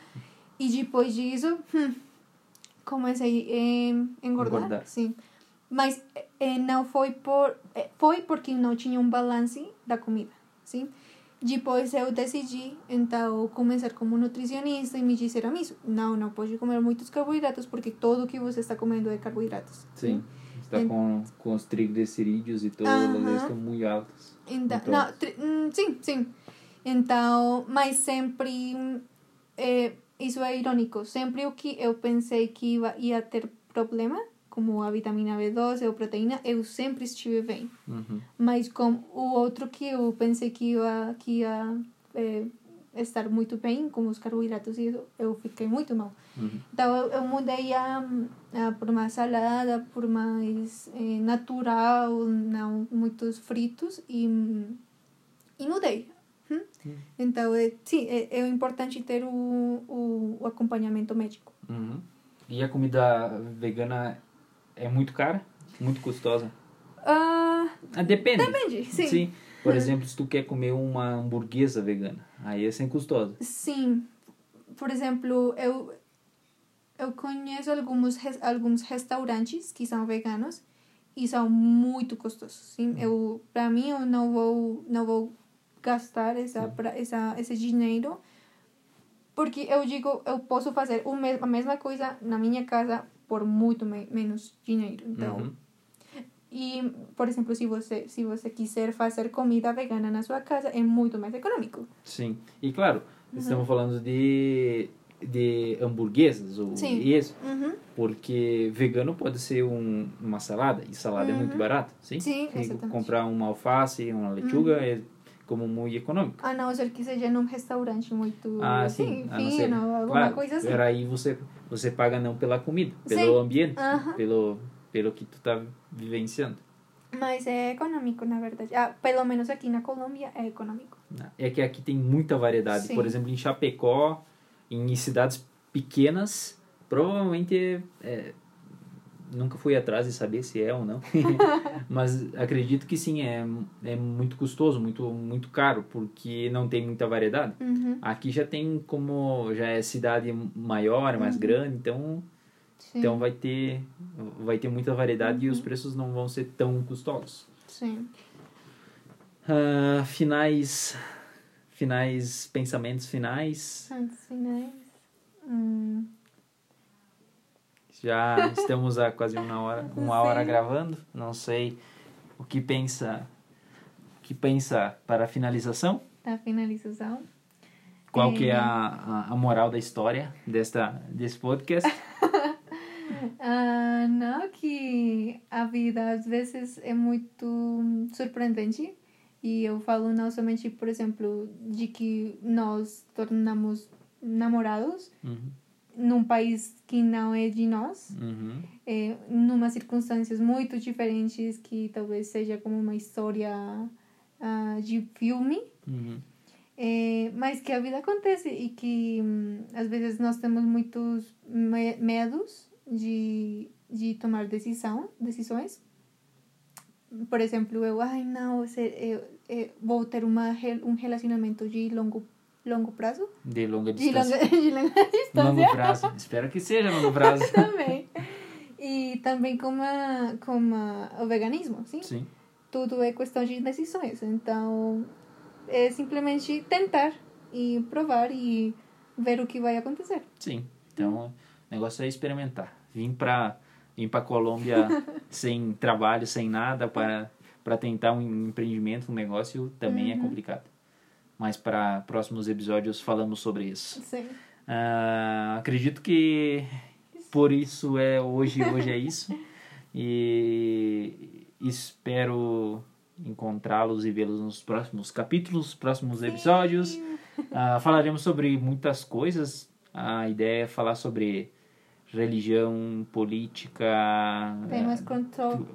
E depois disso, hum, comecei a engordar, Engordar. sim. Mas eh, não foi por eh, foi porque não tinha um balance da comida, sim. Depois eu decidi, então, começar como nutricionista e me disseram isso. Não, não pode comer muitos carboidratos porque tudo que você está comendo é carboidratos. Sim. Está com, com os triglicerídeos e todos Aham. eles estão muito altos. Então, não, hum, sim, sim. Então, mas sempre eh, isso é irônico. Sempre o que eu pensei que ia ter problema, como a vitamina B12 ou proteína, eu sempre estive bem. Uhum. Mas com o outro que eu pensei que ia, que ia eh, estar muito bem, como os carboidratos e isso, eu fiquei muito mal. Uhum. Então eu, eu mudei a, a por mais salada, por mais eh, natural, não muitos fritos e, e mudei. Hum? Então, é, sim, é, é importante ter o, o, o acompanhamento médico. Uhum. E a comida vegana é muito cara? Muito custosa? Ah, Ah, depende. depende, sim. Sim. Por exemplo, se tu quer comer uma hamburguesa vegana, aí é sem custosa. Sim. Por exemplo, eu, eu conheço alguns, alguns restaurantes que são veganos e são muito custosos. Sim? Eu, para mim, eu não vou, não vou gastar essa, pra- essa, esse dinheiro porque eu digo, eu posso fazer a mesma coisa na minha casa por muito me menos dinheiro. Então, Uhum. E, por exemplo, se você, se você quiser fazer comida vegana na sua casa, é muito mais econômico. Sim. E claro, estamos falando de, de hamburguesas ou Sim. isso. Uhum. Porque vegano pode ser um, uma salada, e salada é muito barato, sim? Sim, comprar uma alface, uma lechuga é como muito econômico. A não ser que seja num restaurante muito Ah, assim, sim. fino, alguma claro, coisa assim. Era aí você, você paga não pela comida, pelo Sim. ambiente, Aham. pelo, pelo que tu tá vivenciando. Mas é econômico, na verdade. Ah, pelo menos aqui na Colômbia é econômico. É que aqui tem muita variedade. Sim. Por exemplo, em Chapecó, em cidades pequenas, provavelmente é, nunca fui atrás de saber se é ou não. Mas acredito que sim, é, é muito custoso, muito, muito caro, porque não tem muita variedade. Uhum. Aqui já tem como já é cidade maior, mais grande, então Sim. então vai ter vai ter muita variedade e os preços não vão ser tão custosos. Sim. Ah, finais finais pensamentos finais. Antes finais. Hum. Já estamos há quase uma hora uma hora gravando. Não sei o que pensa o que pensa para a finalização. A finalização. Qual que é É. a, a, a moral da história desta desse podcast? Ah, não, que a vida às vezes é muito surpreendente. E eu falo não somente, por exemplo, de que nós tornamos namorados Uhum, num país que não é de nós, uhum, é, numa circunstâncias muito diferentes que talvez seja como uma história ah, de filme, uhum. é, mas que a vida acontece e que hum, às vezes nós temos muitos me- medos de, de tomar decisão, decisões. Por exemplo, eu, ai não, se- eu, eu vou ter uma, um relacionamento de longo, longo prazo? De longa De distância. longa, de longa distância. Longo prazo. Espero que seja longo prazo. também. E também com, a, com a, o veganismo, sim? Sim. Tudo é questão de decisões. Então, é simplesmente tentar e provar e ver o que vai acontecer. Sim. Então, o negócio é experimentar. Vim pra, vim pra Colômbia sem trabalho, sem nada, para, para tentar um empreendimento, um negócio, também é complicado. Mas para próximos episódios falamos sobre isso. Sim. Ah, acredito que por isso é hoje, hoje é isso. E espero encontrá-los e vê-los nos próximos capítulos, próximos episódios. Ah, falaremos sobre muitas coisas. A ideia é falar sobre religião, política, Temas contro,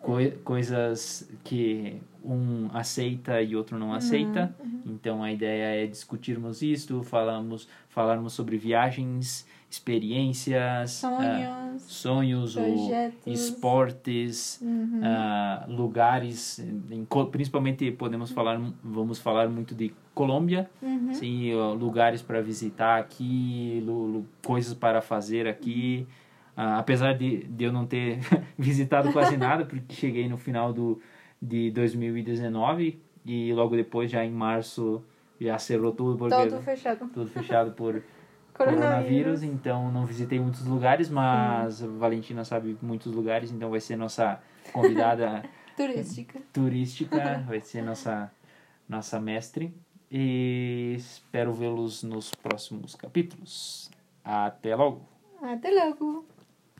coi- coisas que um aceita e outro não aceita. Então a ideia é discutirmos isto, falamos, falarmos sobre viagens, experiências, sonhos. sonhos, ou projetos. esportes, Uhum. ah, lugares, em principalmente podemos falar, vamos falar muito de Colômbia, Uhum. sim, lugares para visitar aqui, coisas para fazer aqui. Ah, apesar de, de eu não ter visitado quase nada, porque cheguei no final do, de 2019 e logo depois, já em março, já cerrou tudo porque Todo fechado. tudo fechado por Coronavírus. coronavírus, então não visitei muitos lugares, mas a Valentina sabe muitos lugares, então vai ser nossa convidada Turística. turística, vai ser nossa nossa mestre e espero vê-los nos próximos capítulos. Até logo. Até logo.